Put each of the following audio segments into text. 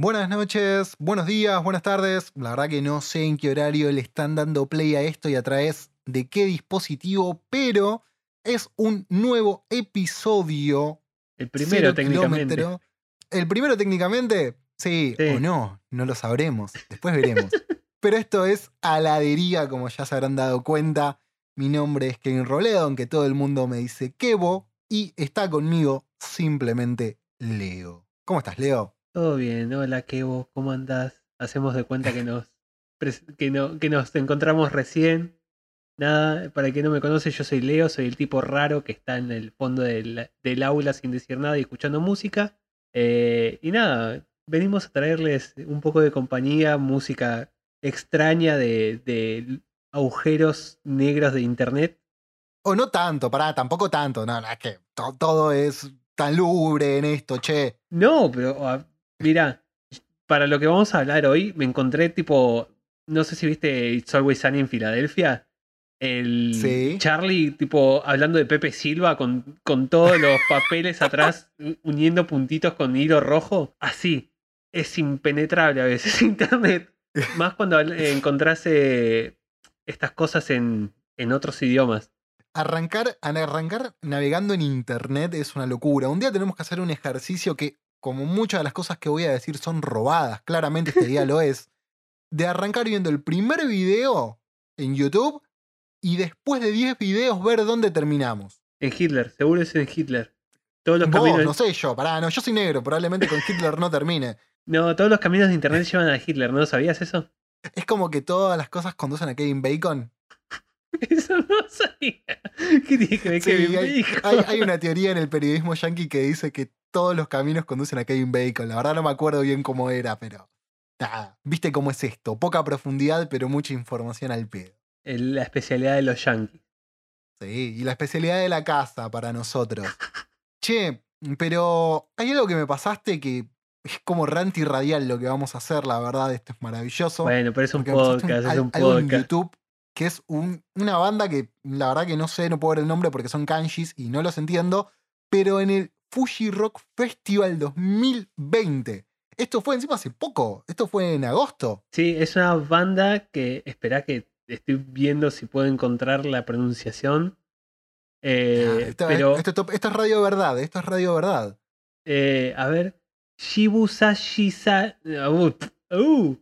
Buenas noches, buenos días, buenas tardes. La verdad que no sé en qué horario le están dando play a esto y a través de qué dispositivo, pero es un nuevo episodio. El primero técnicamente. kilómetro. El primero técnicamente, sí, Sí. o no, no lo sabremos. Después veremos. pero esto es Aladería, como ya se habrán dado cuenta. Mi nombre es Kevin Robledo, aunque todo el mundo me dice Kevo, y está conmigo simplemente Leo. ¿Cómo estás, Leo? Todo bien, hola Kevo, ¿cómo andás? Hacemos de cuenta que nos, que no, que nos encontramos recién. Nada, para el que no me conoce, yo soy Leo, soy el tipo raro que está en el fondo del, del aula sin decir nada y escuchando música. Eh, y nada, venimos a traerles un poco de compañía, música extraña de, de agujeros negros de internet. O no tanto, pará, tampoco tanto. No, no, es que to- todo es tan lubre en esto, che. No, pero ah, mira, para lo que vamos a hablar hoy, me encontré tipo, no sé si viste It's Always Sunny en Filadelfia. El Sí. Charlie, tipo, hablando de Pepe Silva con, con todos los papeles atrás, uniendo puntitos con hilo rojo. Así. Es impenetrable a veces Internet. Más cuando eh, encontrás eh, estas cosas en, en otros idiomas. Arrancar, arrancar navegando en internet es una locura. Un día tenemos que hacer un ejercicio que, como muchas de las cosas que voy a decir son robadas, claramente este día lo es, de arrancar viendo el primer video en YouTube y después de 10 videos ver dónde terminamos. En Hitler, seguro es en Hitler. Todos los Vos, caminos. no sé yo, pará, no, yo soy negro, probablemente con Hitler no termine. No, todos los caminos de internet llevan a Hitler, ¿no sabías eso? Es como que todas las cosas conducen a Kevin Bacon. Eso no sabía. ¿Qué tiene que ver Sí, Kevin hay, Bacon? hay- hay una teoría en el periodismo yankee que dice que todos los caminos conducen a Kevin Bacon. La verdad no me acuerdo bien cómo era, pero. Nada. ¿Viste cómo es esto? Poca profundidad, pero mucha información al pedo. La especialidad de los yankees. Sí, y la especialidad de la casa para nosotros. Che, pero hay algo que me pasaste que es como rant y radial lo que vamos a hacer, la verdad, esto es maravilloso. Bueno, pero es un podcast, es al- un algo en podcast. YouTube que es un- una banda que la verdad que no sé, no puedo ver el nombre porque son kanjis y no los entiendo, pero en el Fuji Rock Festival 2020. Esto fue encima hace poco, esto fue en agosto. Sí, es una banda que espera que estoy viendo si puedo encontrar la pronunciación. Eh, Ah, esto, pero, esto- esto- esto es Radio Verdad, esto es Radio Verdad. eh, a ver. Shibusashisaru. Uh, uh,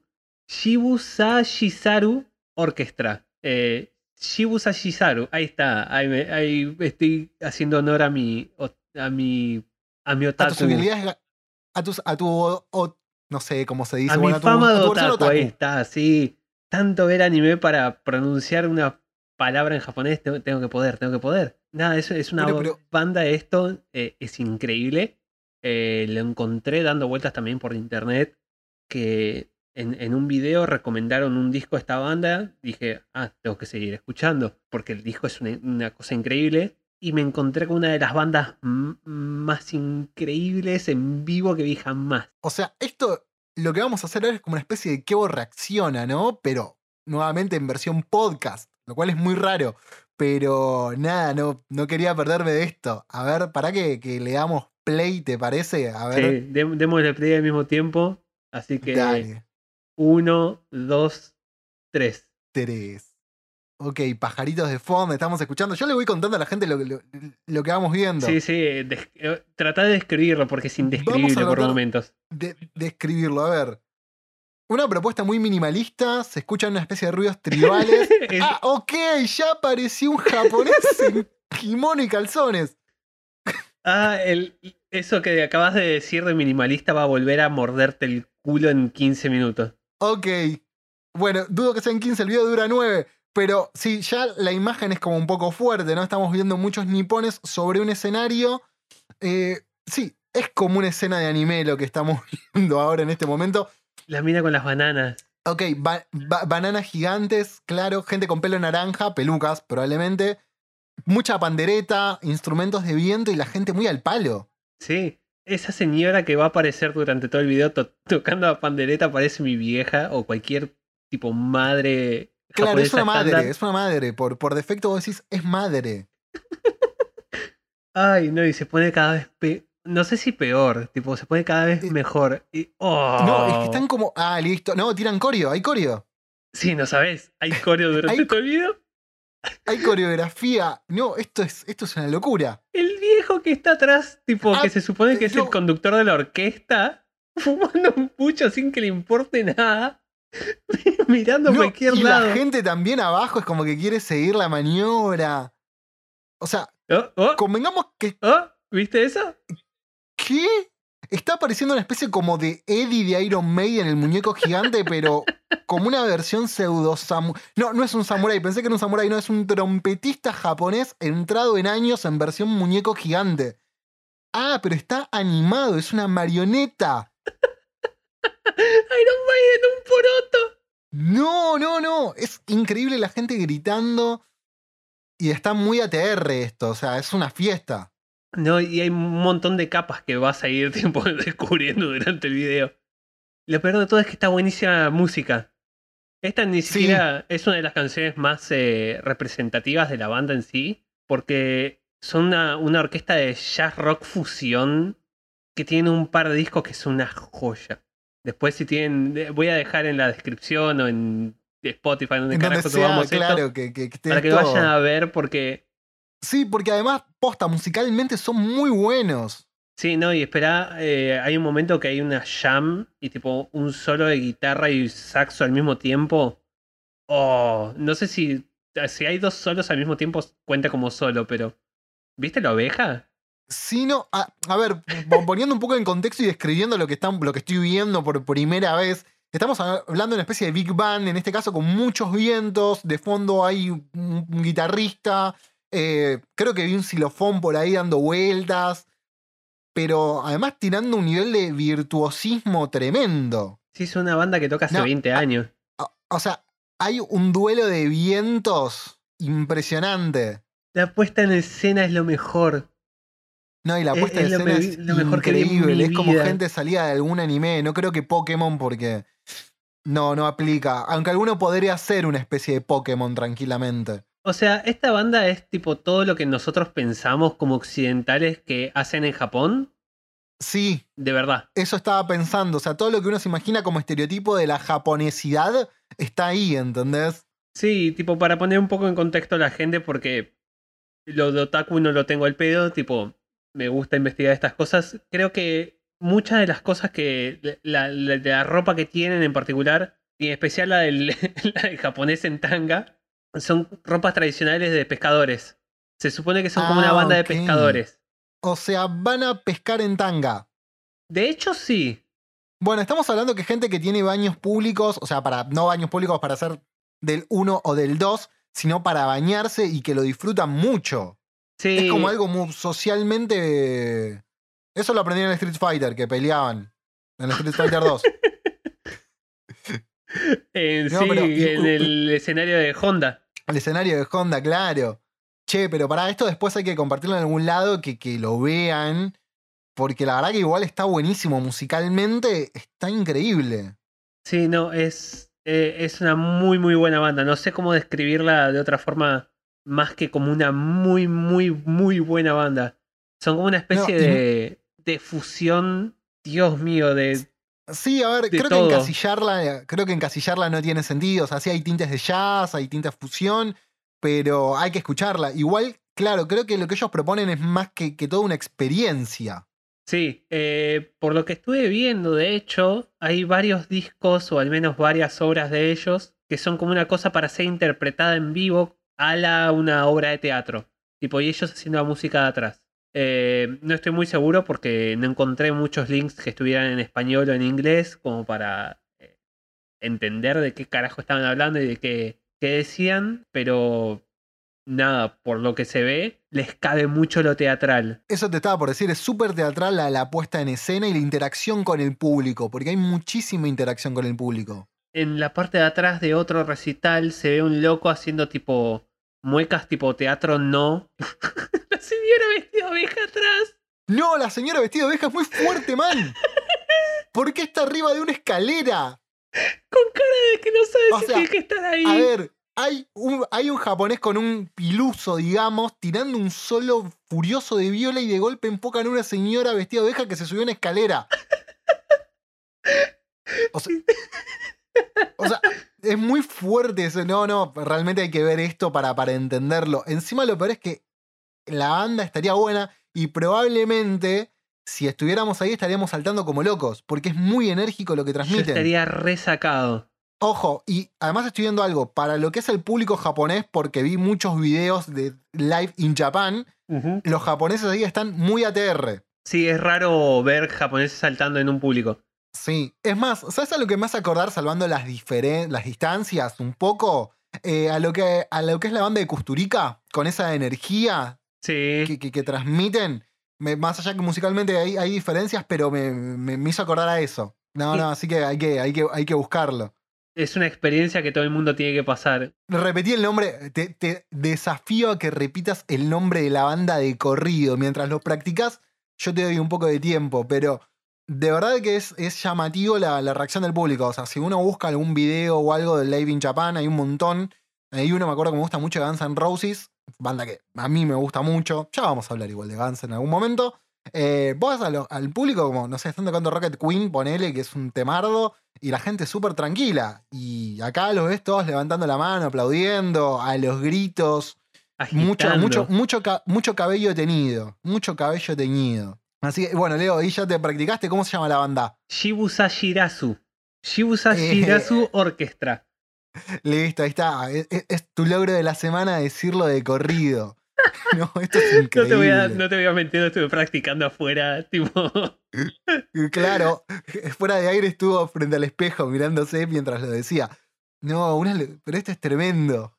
Shibusashisaru Orchestra. Eh, Shibusashisaru. Ahí está. Ahí, me- ahí estoy haciendo honor a mi. A mi. A mi A otaku. tus habilidades, a, tus, a tu, o- o- no sé cómo se dice. A bueno, mi fama de otaku, ahí está, sí. Tanto ver anime para pronunciar una palabra en japonés, tengo, tengo que poder, tengo que poder. Nada, eso es una Bueno, pero- banda esto, eh, es increíble. Eh, lo encontré dando vueltas también por internet, que en, en un video recomendaron un disco a esta banda. Dije, ah, tengo que seguir escuchando, porque el disco es una, una cosa increíble. Y me encontré con una de las bandas más increíbles en vivo que vi jamás. O sea, esto lo que vamos a hacer ahora es como una especie de Kevo reacciona, ¿no? Pero nuevamente en versión podcast, lo cual es muy raro. Pero nada, no, no quería perderme de esto. A ver, ¿para que, que le damos play, te parece? A Sí, ver, dem- démosle play al mismo tiempo. Así que dale. Uno, dos, tres. Tres. Ok, pajaritos de fondo, estamos escuchando. Yo le voy contando a la gente lo, lo- lo que vamos viendo. Sí, sí, des- eh, trata de describirlo porque es indescribible por momentos. de, de escribirlo. A ver. Una propuesta muy minimalista, se escuchan una especie de ruidos tribales. Es- ah, ok, ya apareció un japonés en kimono y calzones. ah, el, eso que acabas de decir de minimalista va a volver a morderte el culo en 15 minutos. Ok, Bueno, dudo que sean 15, el video dura 9. Pero sí, ya la imagen es como un poco fuerte, ¿no? Estamos viendo muchos nipones sobre un escenario. Eh, sí, es como una escena de anime lo que estamos viendo ahora en este momento. La mina con las bananas. Ok, ba- ba- bananas gigantes, claro, gente con pelo naranja, pelucas probablemente. Mucha pandereta, instrumentos de viento y la gente muy al palo. Sí, esa señora que va a aparecer durante todo el video to- tocando la pandereta parece mi vieja o cualquier tipo madre. Claro, es una madre, es una madre. Por, por defecto vos decís, es madre. Ay, no, y se pone cada vez pe- No sé si peor, tipo, se pone cada vez Eh, mejor. Y, oh. No, es que están como. Ah, listo. No, tiran corio, hay corio. Sí, no sabes. Hay coreo durante todo el video. Hay coreografía. No, esto es, esto es una locura. El viejo que está atrás, tipo, Ah, que se supone que es el conductor de la orquesta, fumando un pucho sin que le importe nada, mirando a No, cualquier y lado. la gente también abajo es como que quiere seguir la maniobra. O sea, Oh, oh, convengamos que. oh, ¿Viste eso? ¿Qué? Está apareciendo una especie como de Eddie de Iron Maiden, el muñeco gigante, pero como una versión pseudo samurai. No, no es un samurái, pensé que era un samurái, no, es un trompetista japonés entrado en años en versión muñeco gigante. Ah, pero está animado, es una marioneta. Iron Maiden, un poroto. No, no, no. Es increíble la gente gritando. Y está muy ATR esto, o sea, es una fiesta. No, y hay un montón de capas que vas a ir tipo, descubriendo durante el video. Lo peor de todo es que está buenísima música. Esta ni Sí. siquiera es una de las canciones más eh, representativas de la banda en sí, porque son una, una orquesta de jazz rock fusión que tiene un par de discos que son una joya. Después si tienen, voy a dejar en la descripción o en Spotify, donde En donde sea, esto, claro, que, que, que esté para que lo todo. vayan a ver porque Sí, porque además, posta, musicalmente son muy buenos. Sí, no, y espera, eh, hay un momento que hay una jam y tipo un solo de guitarra y saxo al mismo tiempo. Oh, no sé si, si hay dos solos al mismo tiempo cuenta como solo, pero ¿viste la oveja? Sí, no. A, a ver, po- poniendo un poco en contexto y describiendo lo que, están, lo que estoy viendo por primera vez. Estamos hablando de una especie de big band, en este caso con muchos vientos. De fondo hay un, un guitarrista. Eh, creo que vi un xilofón por ahí dando vueltas. Pero además tirando un nivel de virtuosismo tremendo. Sí, es una banda que toca hace No, 20 ah, años. O, o sea, hay un duelo de vientos impresionante. La puesta en escena es lo mejor. No, y la Es- puesta es lo escena es lo mejor que en increíble. mi Es como gente salida de algún anime. No creo que Pokémon porque no, no aplica. Aunque alguno podría ser una especie de Pokémon tranquilamente. O sea, esta banda es tipo todo lo que nosotros pensamos como occidentales que hacen en Japón, Sí, de verdad. eso estaba pensando. O sea, todo lo que uno se imagina como estereotipo de la japonesidad está ahí, ¿entendés? Sí, tipo, para poner un poco en contexto a la gente, porque lo de otaku no lo tengo al pedo, tipo, me gusta investigar estas cosas. Creo que muchas de las cosas que. La, la- de la ropa que tienen en particular, y en especial la del, la del japonés en tanga, son ropas tradicionales de pescadores. Se supone que son como una Ah, banda de pescadores. O sea, van a pescar en tanga. De hecho, sí. Bueno, estamos hablando que gente que tiene baños públicos, o sea, para no baños públicos para hacer del 1 o del 2, sino para bañarse y que lo disfrutan mucho. Sí. Es como algo muy socialmente. Eso lo aprendí en el Street Fighter, que peleaban. En el Street Fighter 2. Eh, No, sí, pero- en el escenario de Honda. El escenario de Honda, claro. Che, pero para esto después hay que compartirlo en algún lado, que, que lo vean. Porque la verdad que igual está buenísimo musicalmente, está increíble. Sí, no, es, eh, es una muy, muy buena banda. No sé cómo describirla de otra forma más que como una muy, muy, muy buena banda. Son como una especie No, y- de, de fusión, Dios mío, de... Sí, a ver, creo todo. que encasillarla, creo que encasillarla no tiene sentido. O sea, sí hay tintes de jazz, hay tintes de fusión, pero hay que escucharla. Igual, claro, creo que lo que ellos proponen es más que, que toda una experiencia. Sí, eh, por lo que estuve viendo, de hecho, hay varios discos o al menos varias obras de ellos que son como una cosa para ser interpretada en vivo a la una obra de teatro. Tipo, y ellos haciendo la música de atrás. Eh, no estoy muy seguro porque no encontré muchos links que estuvieran en español o en inglés como para eh, entender de qué carajo estaban hablando y de qué, qué decían, pero nada, por lo que se ve, les cabe mucho lo teatral. Eso te estaba por decir, es súper teatral la, la puesta en escena y la interacción con el público, porque hay muchísima interacción con el público. En la parte de atrás de otro recital se ve un loco haciendo tipo muecas tipo teatro no. la señora vestida de oveja atrás. No, la señora vestida de oveja es muy fuerte, man. ¿Por qué está arriba de una escalera? Con cara de que no sabe O si sea, tiene que estar ahí. A ver, hay un, hay un japonés con un piluso, digamos, tirando un solo furioso de viola y de golpe enfocan a una señora vestida de oveja que se subió a una escalera. O sea, o sea, es muy fuerte eso. No, no, realmente hay que ver esto para, para entenderlo. Encima lo peor es que la banda estaría buena y probablemente si estuviéramos ahí estaríamos saltando como locos, porque es muy enérgico lo que Yo transmiten. estaría resacado. Ojo, y además estoy viendo algo, para lo que es el público japonés, porque vi muchos videos de Live in Japan, los japoneses ahí están muy ATR. Sí, es raro ver japoneses saltando en un público. Sí, es más, ¿sabes a lo que me hace acordar, salvando las, distancias un poco? Eh, a, lo que, a lo que es la banda de Kusturica, con esa energía Sí. que, que- que transmiten. Me- más allá que musicalmente hay, hay diferencias, pero me, me- me hizo acordar a eso. No, Sí. no, así que hay que, hay que, hay que buscarlo. Es una experiencia que todo el mundo tiene que pasar. Repetí el nombre, te, te desafío a que repitas el nombre de la banda de corrido. Mientras lo practicas, yo te doy un poco de tiempo, pero de verdad que es, es llamativo la, la reacción del público. O sea, si uno busca algún video o algo de Live in Japan, hay un montón. Hay uno, me acuerdo que me gusta mucho, Guns N' Roses, banda que a mí me gusta mucho. Ya vamos a hablar igual de Guns en algún momento. Eh, vos a lo- al público, como, no sé, están tocando Rocket Queen, ponele que es un temardo, y la gente súper tranquila. Y acá los ves todos levantando la mano, aplaudiendo, a los gritos. Mucho, agitando. mucho, mucho, mucho cabello teñido. Mucho cabello teñido. Así que, bueno, Leo, ahí ya te practicaste. ¿Cómo se llama la banda? Shibusa Shirazu. Shibusa Eh. Shirazu Orquestra. Listo, ahí está. Es, es- es tu logro de la semana decirlo de corrido. No, esto es No increíble. te, voy a, no te voy a mentir, no estuve practicando afuera. Tipo, Claro, fuera de aire estuvo frente al espejo mirándose mientras lo decía. No, una pero este es tremendo.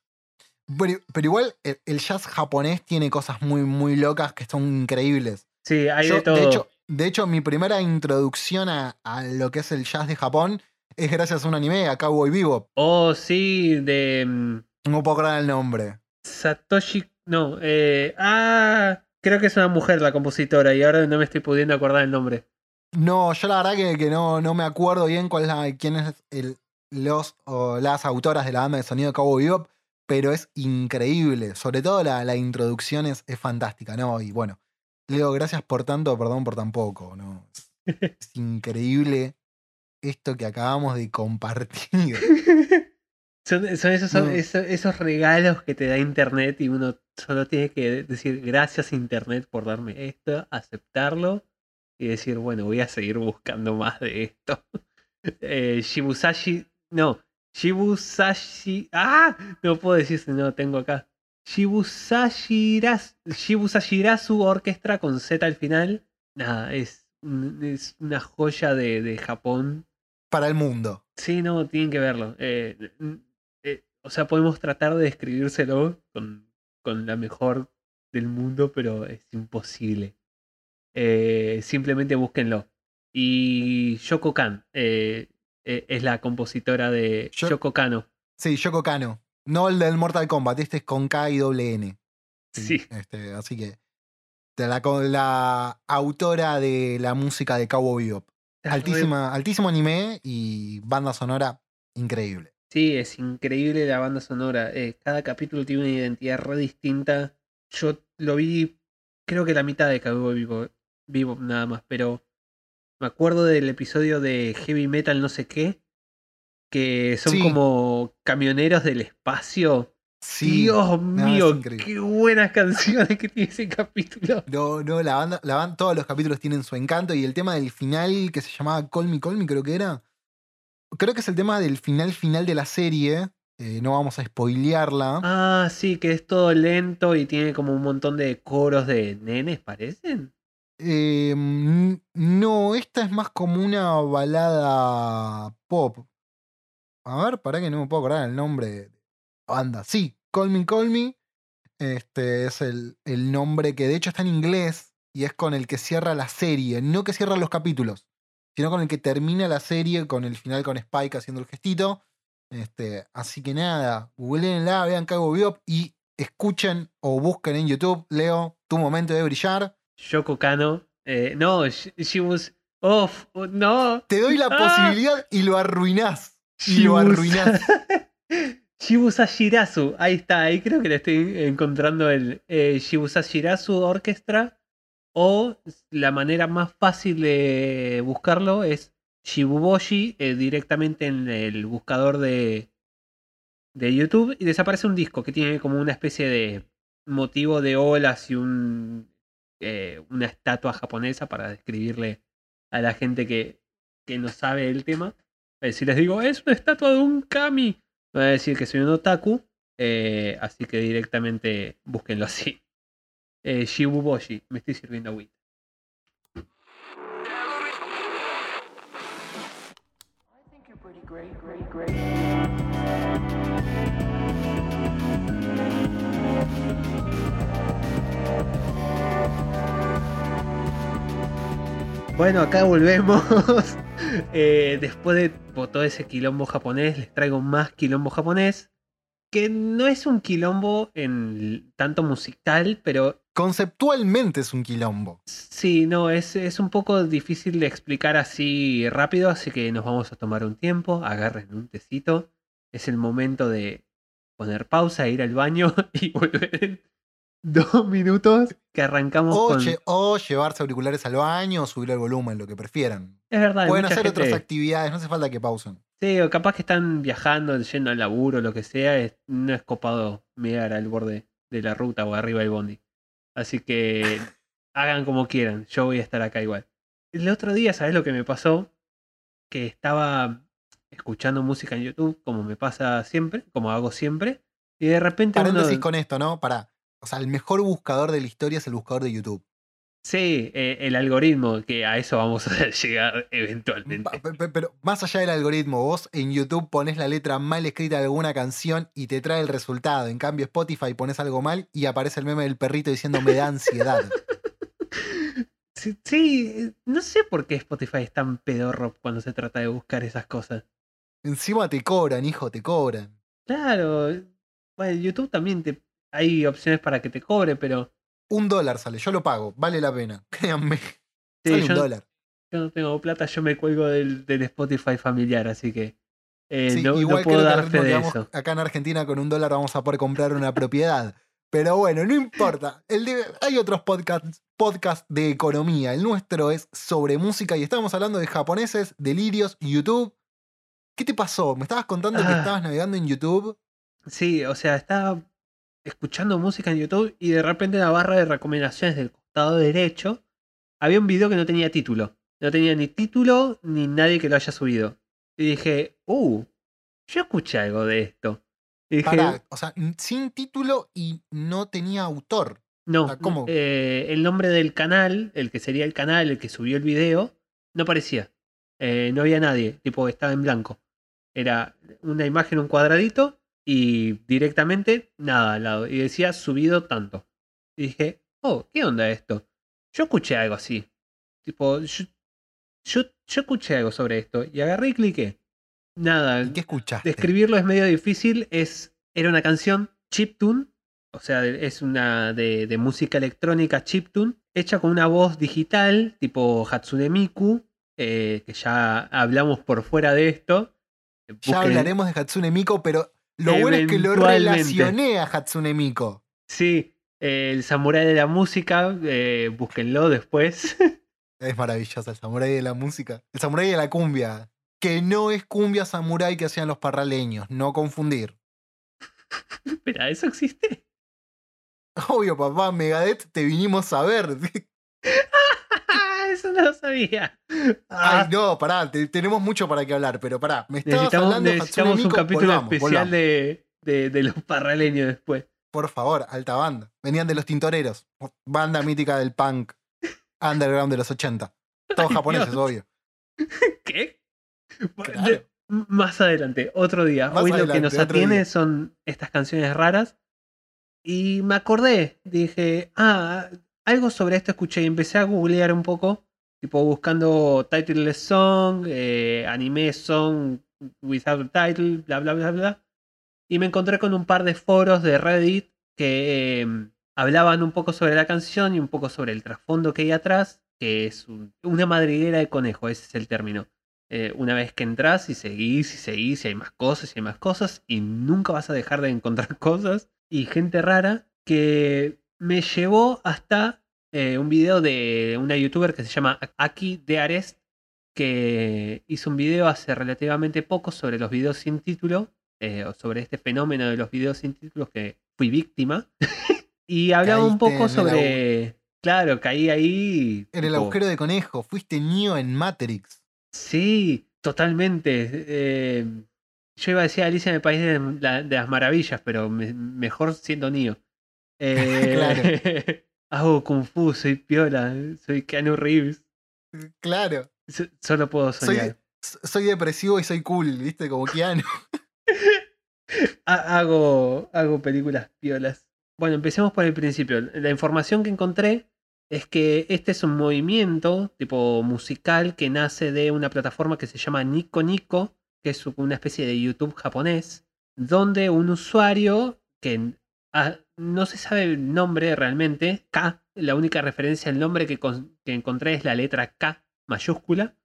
Pero, pero igual el, el jazz japonés tiene cosas muy, muy locas que son increíbles. sí, hay Yo, de todo. hecho, de hecho, mi primera introducción a, a lo que es el jazz de Japón es gracias a un anime, a Cowboy Vivo. oh, sí, de mm, No puedo acordar el nombre. Satoshi. No, eh, ah, creo que es una mujer la compositora y ahora no me estoy pudiendo acordar el nombre. No, yo la verdad que, que no, no me acuerdo bien cuál es la, quién es el, los o las autoras de la banda de sonido de Cowboy Bebop, pero es increíble. Sobre todo la, la introducción es, es fantástica, ¿no? Y bueno, Leo, gracias por tanto, perdón por tan poco, ¿no? Es, es increíble esto que acabamos de compartir. Son, son esos, son No. esos, esos regalos que te da Internet y uno solo tiene que decir gracias Internet por darme esto, aceptarlo y decir, bueno, voy a seguir buscando más de esto. Eh, Shibusashi, no, Shibusashi, ah, no puedo decir si no lo tengo acá. Shibusashirasu, Shibusashirasu Orquestra con Z al final. Nada, es, es una joya de, de Japón Para el mundo. Sí, no, tienen que verlo. Eh, n- eh, o sea, podemos tratar de describírselo con, con la mejor del mundo, pero es imposible. Eh, simplemente búsquenlo. Y Yoko Kan es la compositora de Yo- Yoko Kano. Sí, Yoko Kano. No el del Mortal Kombat, este es con K y doble N. Sí. Este, así que. La, la autora de la música de Cowboy Bebop. Altísima, altísimo anime y banda sonora increíble. Sí, es increíble la banda sonora. Eh, cada capítulo tiene una identidad re distinta. Yo lo vi, creo que la mitad de Cowboy Vivo, Vivo nada más, pero me acuerdo del episodio de Heavy Metal no sé qué, que son Sí. como camioneros del espacio. Sí. Dios mío, qué buenas canciones que tiene ese capítulo. No, no, la banda, la banda, todos los capítulos tienen su encanto y el tema del final que se llamaba Call Me, Call Me, creo que era. Creo que es el tema del final final de la serie. eh, no vamos a spoilearla. Ah, sí, que es todo lento y tiene como un montón de coros de nenes, parecen. Eh, mm, no, esta es más como una balada pop. A ver, para que no me puedo acordar el nombre banda. Sí, Call Me Call Me. Este es el, el nombre que de hecho está en inglés y es con el que cierra la serie. No que cierra los capítulos, sino con el que termina la serie, con el final con Spike haciendo el gestito. Este, así que nada, googleenla, vean Cabo Biop y escuchen o busquen en YouTube, Leo, tu momento de brillar. Yoko Kano. eh, no, she, was off. no. Te doy la Ah. posibilidad y lo arruinás. Y lo arruinás. Shibusa Shirazu. Ahí está, ahí creo que le estoy encontrando el eh, Shibusa Shirazu Orchestra. O la manera más fácil de buscarlo es Shibuboshi eh, directamente en el buscador de, de YouTube y desaparece un disco que tiene como una especie de motivo de olas y un, eh, una estatua japonesa para describirle a la gente que, que no sabe el tema. Eh, si les digo, es una estatua de un kami, me va a decir que soy un otaku. eh, así que directamente búsquenlo así. Eh, Shibuboshi, me estoy sirviendo agüita. Great, great, great. Bueno, acá volvemos. Eh, después de todo ese quilombo japonés, les traigo más quilombo japonés. Que no es un quilombo en tanto musical, pero Conceptualmente es un quilombo. sí, no, es, es un poco difícil de explicar así rápido, así que nos vamos a tomar un tiempo, agarren un tecito. Es el momento de poner pausa, ir al baño y volver dos minutos que arrancamos O, con... lle- o llevarse auriculares al baño o subir el volumen, lo que prefieran. Es verdad, Pueden hacer otras actividades, no hace falta que pausen. Sí, o capaz que están viajando, yendo al laburo, lo que sea, es- no es copado mirar al borde de la ruta o arriba del bondi. Así que hagan como quieran, yo voy a estar acá igual. El otro día, ¿sabes lo que me pasó? Que estaba escuchando música en YouTube, como me pasa siempre, como hago siempre, y de repente uno... Paréntesis con esto, ¿no? Para. O sea, el mejor buscador de la historia es el buscador de YouTube. Sí, eh, el algoritmo, que a eso vamos a llegar Pa- eventualmente. pe- pe- Pero más allá del algoritmo, vos en YouTube pones la letra mal escrita de alguna canción y te trae el resultado. En cambio, Spotify pones algo mal y aparece el meme del perrito diciendo me da ansiedad. Sí, sí, eh, no sé por qué Spotify es tan pedorro cuando se trata de buscar esas cosas. Encima te cobran, hijo, te cobran. Claro, bueno, YouTube también te, hay opciones para que te cobre, pero Un dólar sale, yo lo pago, vale la pena. Créanme, sí, sale un dólar. yo no tengo plata, yo me cuelgo del, del Spotify familiar, así que eh, Sí, no, no igual puedo creo que dar al fe ritmo de eso. acá en Argentina con un dólar vamos a poder comprar una propiedad. Pero bueno, no importa. El de- hay otros podcasts podcast de economía. El nuestro es sobre música y estamos hablando de japoneses, delirios, YouTube. ¿Qué te pasó? Me estabas contando que Ah. estabas navegando en YouTube. Sí, o sea, estaba escuchando música en YouTube y de repente en la barra de recomendaciones del costado derecho había un video que no tenía título. No tenía ni título ni nadie que lo haya subido. Y dije, uh, yo escuché algo de esto. Y dije, Pará, o sea, sin título y no tenía autor. no, ¿cómo? eh, el nombre del canal, el que sería el canal, el que subió el video, no aparecía. Eh, no había nadie, tipo, estaba en blanco. Era una imagen, un cuadradito y directamente nada al lado. Y decía subido tanto. Y dije, oh, ¿qué onda esto? Yo escuché algo así. Tipo, yo, yo, yo escuché algo sobre esto y agarré y cliqué. Nada, ¿Y qué escuchaste? describirlo es medio difícil. Es, era una canción chiptune, o sea, es una de, de música electrónica chiptune, hecha con una voz digital, tipo Hatsune Miku, eh, que ya hablamos por fuera de esto. Ya hablaremos de Hatsune Miku, pero lo bueno es que lo relacioné a Hatsune Miku. Sí, eh, el samurái de la música, eh, búsquenlo después. Es maravilloso el samurái de la música. El samurái de la cumbia. Que no es cumbia samurái que hacían los parraleños. No confundir. Espera, ¿eso existe? Obvio, papá, Megadeth, te vinimos a ver. Eso no lo sabía. Ah, Ay, no, pará, te- tenemos mucho para que hablar, pero pará, me estabas necesitamos hablando de Hatsune necesitamos un Miku, capítulo volvamos, especial volvamos. de, de, de los parraleños después. Por favor, alta banda. Venían de los tintoreros. Banda mítica del punk underground de los 80. Todos Ay, japoneses, Dios. obvio. ¿Qué? Claro. Más adelante, otro día. Más Hoy lo que nos atiene día. son estas canciones raras. Y me acordé, dije, ah, algo sobre esto escuché y empecé a googlear un poco, tipo buscando titleless song, eh, anime song without title, bla, bla, bla, bla. Y me encontré con un par de foros de Reddit que eh, hablaban un poco sobre la canción y un poco sobre el trasfondo que hay atrás, que es un- una madriguera de conejo, ese es el término. Eh, una vez que entras y seguís y seguís y hay más cosas y hay más cosas y nunca vas a dejar de encontrar cosas y gente rara que me llevó hasta eh, un video de una youtuber que se llama Aki de Arest que hizo un video hace relativamente poco sobre los videos sin título eh, o sobre este fenómeno de los videos sin títulos que fui víctima y hablaba un Caíste poco sobre claro caí ahí En el tipo, agujero de conejo, fuiste Neo en Matrix. Sí, totalmente. Eh, yo iba a decir Alicia en el País de, la- de las Maravillas, pero me- mejor siendo Neo. Eh, hago Kung Fu, soy piola, soy Keanu Reeves. Claro. So- Solo puedo soñar. soy depresivo y soy cool, ¿viste? Como Keanu. Ha- hago, hago películas piolas. Bueno, empecemos por el principio. La información que encontré es que este es un movimiento tipo musical que nace de una plataforma que se llama Nico Nico, que es una especie de YouTube japonés, donde un usuario que no se sabe el nombre realmente, K, la única referencia al nombre que, que encontré es la letra K mayúscula,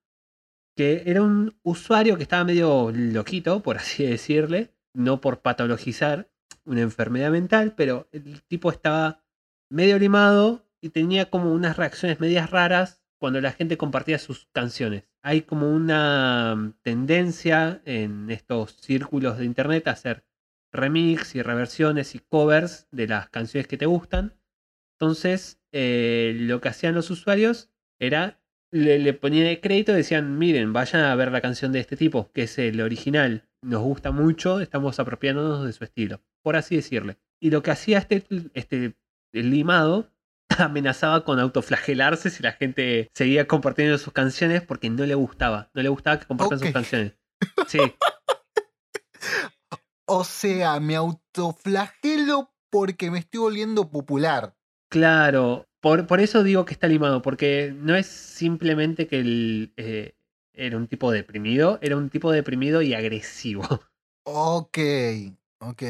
que era un usuario que estaba medio loquito, por así decirle, no por patologizar una enfermedad mental, pero el tipo estaba medio limado y tenía como unas reacciones medias raras cuando la gente compartía sus canciones. Hay como una tendencia en estos círculos de internet a hacer remix y reversiones y covers de las canciones que te gustan. Entonces, eh, lo que hacían los usuarios era le, le ponían el crédito y decían, miren, vayan a ver la canción de este tipo, que es el original. Nos gusta mucho, estamos apropiándonos de su estilo, por así decirle. Y lo que hacía este, este limado amenazaba con autoflagelarse si la gente seguía compartiendo sus canciones porque no le gustaba. No le gustaba que compartan Ok. sus canciones. Sí, O sea, me autoflagelo porque me estoy volviendo popular. claro. Por, por eso digo que está limado, porque no es simplemente que él eh, era un tipo deprimido, era un tipo deprimido y agresivo. Ok, ok.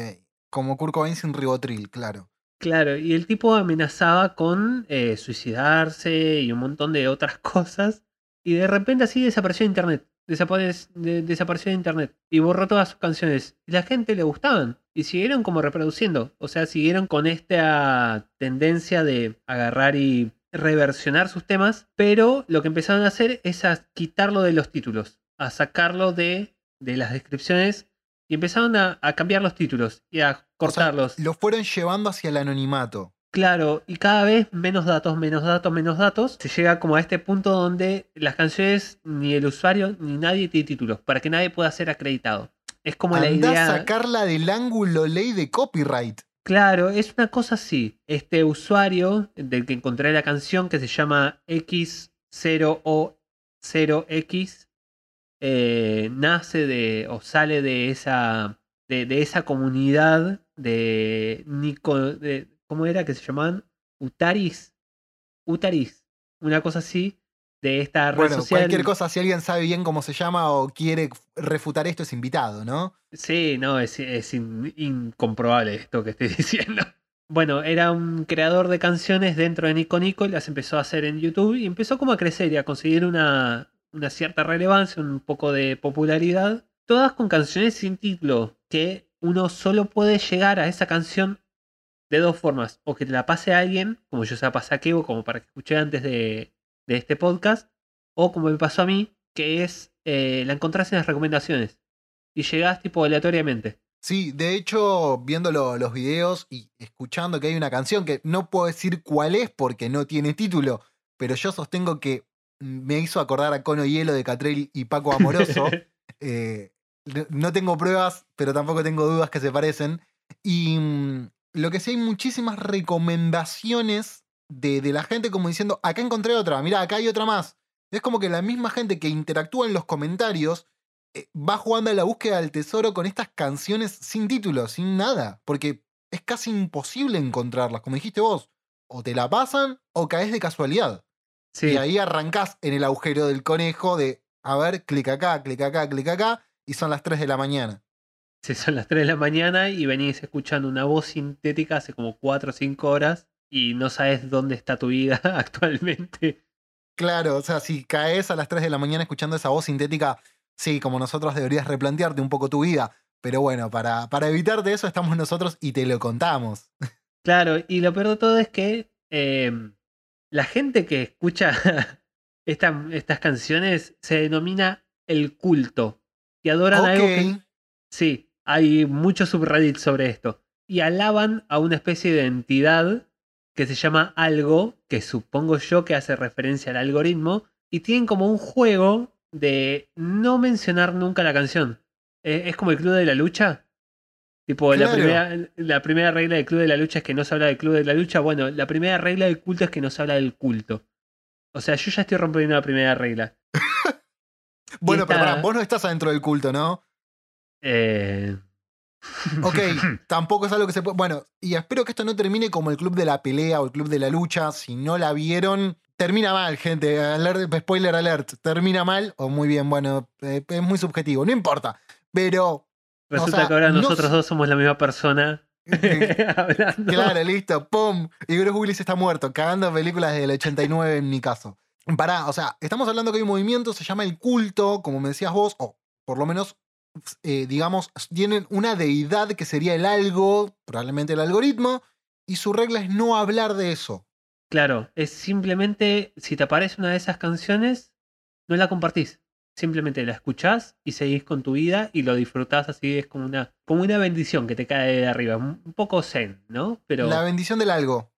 Como Kurt Cobain sin ribotril, claro. Claro, y el tipo amenazaba con eh, suicidarse y un montón de otras cosas. Y de repente así desapareció de internet. Desapare- de- desapareció de internet. Y borró todas sus canciones. Y la gente le gustaban. Y siguieron como reproduciendo. O sea, siguieron con esta tendencia de agarrar y reversionar sus temas. Pero lo que empezaron a hacer es a quitarlo de los títulos. A sacarlo de, de las descripciones. Y empezaron a, a cambiar los títulos. Y a O sea, cortarlos. lo fueron llevando hacia el anonimato. Claro, y cada vez menos datos, menos datos, menos datos. Se llega como a este punto donde las canciones, ni el usuario, ni nadie tiene títulos, para que nadie pueda ser acreditado. Es como la idea. a sacarla del ángulo ley de copyright. Claro, es una cosa así. Este usuario del que encontré la canción, que se llama X0O0X, eh, nace de, o sale de esa, de, de esa comunidad de Nico, de, ¿cómo era que se llamaban? Utaris. Utaris, una cosa así, de esta red Bueno, social. cualquier cosa, si alguien sabe bien cómo se llama o quiere refutar esto, es invitado, ¿no? Sí, no, es, es in- incomprobable esto que estoy diciendo. Bueno, era un creador de canciones dentro de Nico Nico y las empezó a hacer en YouTube y empezó como a crecer y a conseguir una, una cierta relevancia, un poco de popularidad. Todas con canciones sin título, que uno solo puede llegar a esa canción de dos formas. O que te la pase a alguien, como yo se la pasé a Kevo, como para que escuché antes de, de este podcast. O como me pasó a mí, que es eh, la encontrás en las recomendaciones. Y llegás tipo aleatoriamente. Sí, de hecho, viendo lo- los videos y escuchando que hay una canción que no puedo decir cuál es porque no tiene título, pero yo sostengo que me hizo acordar a Cono Hielo de Catrell y Paco Amoroso. Eh, no- no tengo pruebas, pero tampoco tengo dudas que se parecen. Y mm, lo que sí hay muchísimas recomendaciones de, de la gente como diciendo, acá encontré otra, mira, acá hay otra más. Es como que la misma gente que interactúa en los comentarios eh, va jugando a la búsqueda del tesoro con estas canciones sin título, sin nada, porque es casi imposible encontrarlas, como dijiste vos. O te la pasan o caes de casualidad. Sí, Y ahí arrancás en el agujero del conejo de, a ver, clic acá, clic acá, clic acá, y son las 3 de la mañana. sí, son las 3 de la mañana y venís escuchando una voz sintética hace como 4 o 5 horas y no sabes dónde está tu vida actualmente. Claro, o sea, si caes a las 3 de la mañana escuchando esa voz sintética, sí, como nosotros deberías replantearte un poco tu vida. Pero bueno, para, para evitarte eso estamos nosotros y te lo contamos. Claro, y lo peor de todo es que eh, la gente que escucha esta- estas canciones se denomina el culto. Y adoran algo que, Ok, Sí, hay muchos subreddits sobre esto. Y alaban a una especie de entidad que se llama algo, que supongo yo que hace referencia al algoritmo, y tienen como un juego de no mencionar nunca la canción. Eh, es como el Club de la Lucha. Tipo, la, primera, la primera regla del Club de la Lucha es que no se habla del Club de la Lucha. Bueno, la primera regla del culto es que no se habla del culto. O sea, yo ya estoy rompiendo la primera regla. bueno, pero pará, vos no estás adentro del culto, ¿no? Eh... Ok, tampoco es algo que se puede. Bueno, y espero que esto no termine como el club de la pelea o el club de la lucha. Si no la vieron, termina mal, gente. Alert- spoiler alert. Termina mal o muy bien. Bueno, eh, es muy subjetivo, no importa. Pero, Resulta sea, que ahora no nosotros dos somos la misma persona claro, listo, ¡pum! Y Bruce Willis está muerto, cagando películas del 89 en mi caso. Pará, o sea, estamos hablando que hay un movimiento, se llama el culto, como me decías vos, o por lo menos, eh, digamos, tienen una deidad que sería el algo, probablemente el algoritmo, y su regla es no hablar de eso. Claro, es simplemente, si te aparece una de esas canciones, no la compartís. Simplemente la escuchás y seguís con tu vida y lo disfrutás así, es como una, como una bendición que te cae de arriba. Un poco zen, ¿no? Pero La bendición del algo.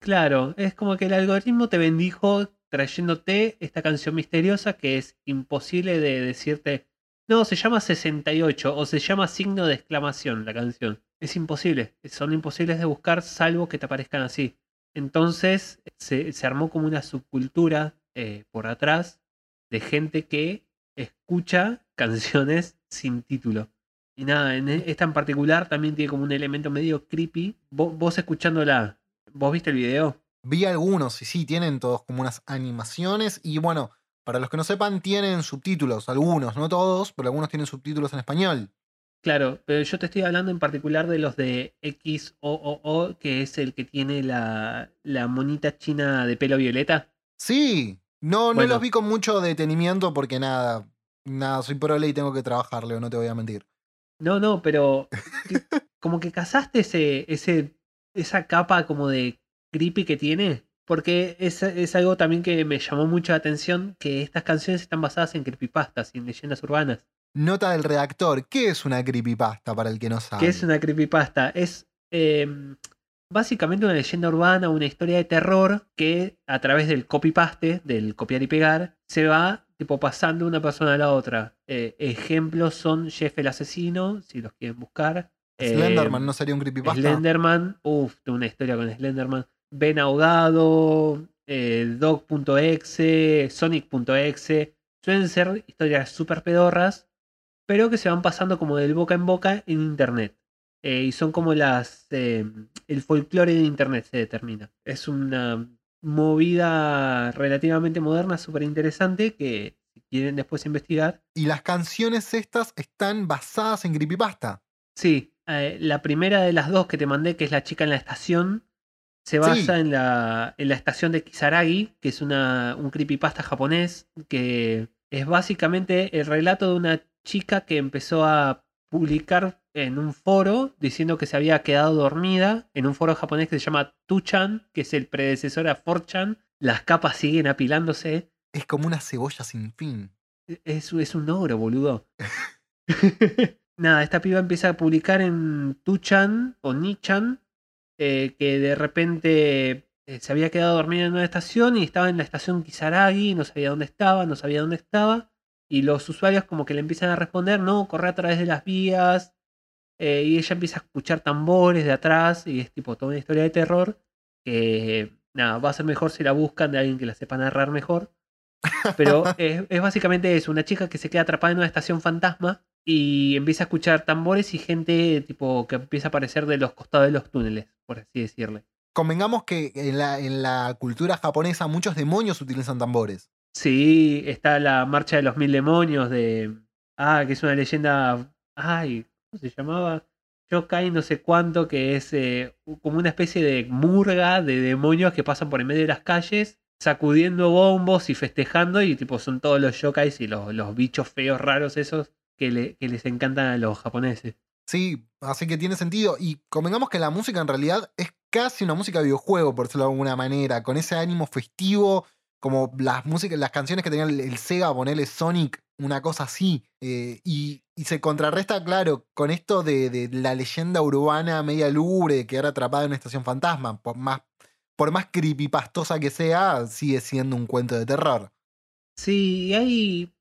claro, es como que el algoritmo te bendijo trayéndote esta canción misteriosa que es imposible de decirte, no, se llama 68 o se llama signo de exclamación la canción. Es imposible, son imposibles de buscar salvo que te aparezcan así. Entonces se, se armó como una subcultura eh, por atrás de gente que escucha canciones sin título. Y nada, en e- esta en particular también tiene como un elemento medio creepy. Vos, vos escuchándola, ¿vos viste el video? Vi algunos, y sí, tienen todos como unas animaciones, y bueno, para los que no sepan, tienen subtítulos, algunos, no todos, pero algunos tienen subtítulos en español. Claro, pero yo te estoy hablando en particular de los de XOOO, que es el que tiene la, la monita china de pelo violeta. Sí, no, los vi con mucho detenimiento porque nada, nada, soy prole y tengo que trabajar, Leo, no te voy a mentir. No, no, pero como que cazaste ese, ese, esa capa como de creepy que tiene. Porque es, es algo también que me llamó mucho la atención, que estas canciones están basadas en creepypastas y en leyendas urbanas. Nota del redactor, ¿qué es una creepypasta para el que no sabe? ¿Qué es una creepypasta? Es eh, básicamente una leyenda urbana, una historia de terror que a través del copy-paste, del copiar y pegar, se va tipo pasando de una persona a la otra. Eh, ejemplos son Jeff el asesino, si los quieren buscar. Eh, Slenderman no sería un creepypasta. Slenderman, uff, una historia con Slenderman. Ben Ahogado, eh, Dog.exe, Sonic.exe. Suelen ser historias súper pedorras, pero que se van pasando como del boca en boca en internet. Eh, y son como las. eh, el folclore de internet se determina. Es una movida relativamente moderna, súper interesante, que si quieren después investigar, Y las canciones estas están basadas en creepypasta. Sí, eh, la primera de las dos que te mandé, que es la chica en la estación, se basa Sí. en, la, en la estación de Kisaragi, que es una, un creepypasta japonés, que es básicamente el relato de una chica que empezó a publicar en un foro diciendo que se había quedado dormida, en un foro japonés que se llama 2chan, que es el predecesor a 4chan. Las capas siguen apilándose. Es como una cebolla sin fin. Es, es un ogro, boludo. Nada, esta piba empieza a publicar en Tuchan o Nichan eh, que de repente eh, se había quedado dormida en una estación y estaba en la estación Kisaragi, no sabía dónde estaba, no sabía dónde estaba. Y los usuarios como que le empiezan a responder, no, corre a través de las vías. eh, y ella empieza a escuchar tambores de atrás y es tipo toda una historia de terror que nada, va a ser mejor si la buscan de alguien que la sepa narrar mejor. Pero es, es básicamente eso, una chica que se queda atrapada en una estación fantasma y empieza a escuchar tambores y gente tipo que empieza a aparecer de los costados de los túneles, por así decirle. Convengamos que en la, en la cultura japonesa muchos demonios utilizan tambores. Sí, está la marcha de los mil demonios de... Ah, que es una leyenda... Ay, ¿cómo se llamaba? Yokai no sé cuánto, que es eh, como una especie de murga de demonios que pasan por en medio de las calles, sacudiendo bombos y festejando, y tipo son todos los yokais y los, los bichos feos raros esos que, le- que les encantan a los japoneses. Sí, así que tiene sentido. Y convengamos que la música en realidad es casi una música de videojuego, por decirlo de alguna manera, con ese ánimo festivo, como las músicas, las canciones que tenía el, el Sega, ponerle Sonic, una cosa así. Eh, y, y se contrarresta, claro, con esto de, de la leyenda urbana media lúgubre de quedar atrapada en una estación fantasma. Por más, por más creepypastosa que sea, sigue siendo un cuento de terror. Sí, y ahí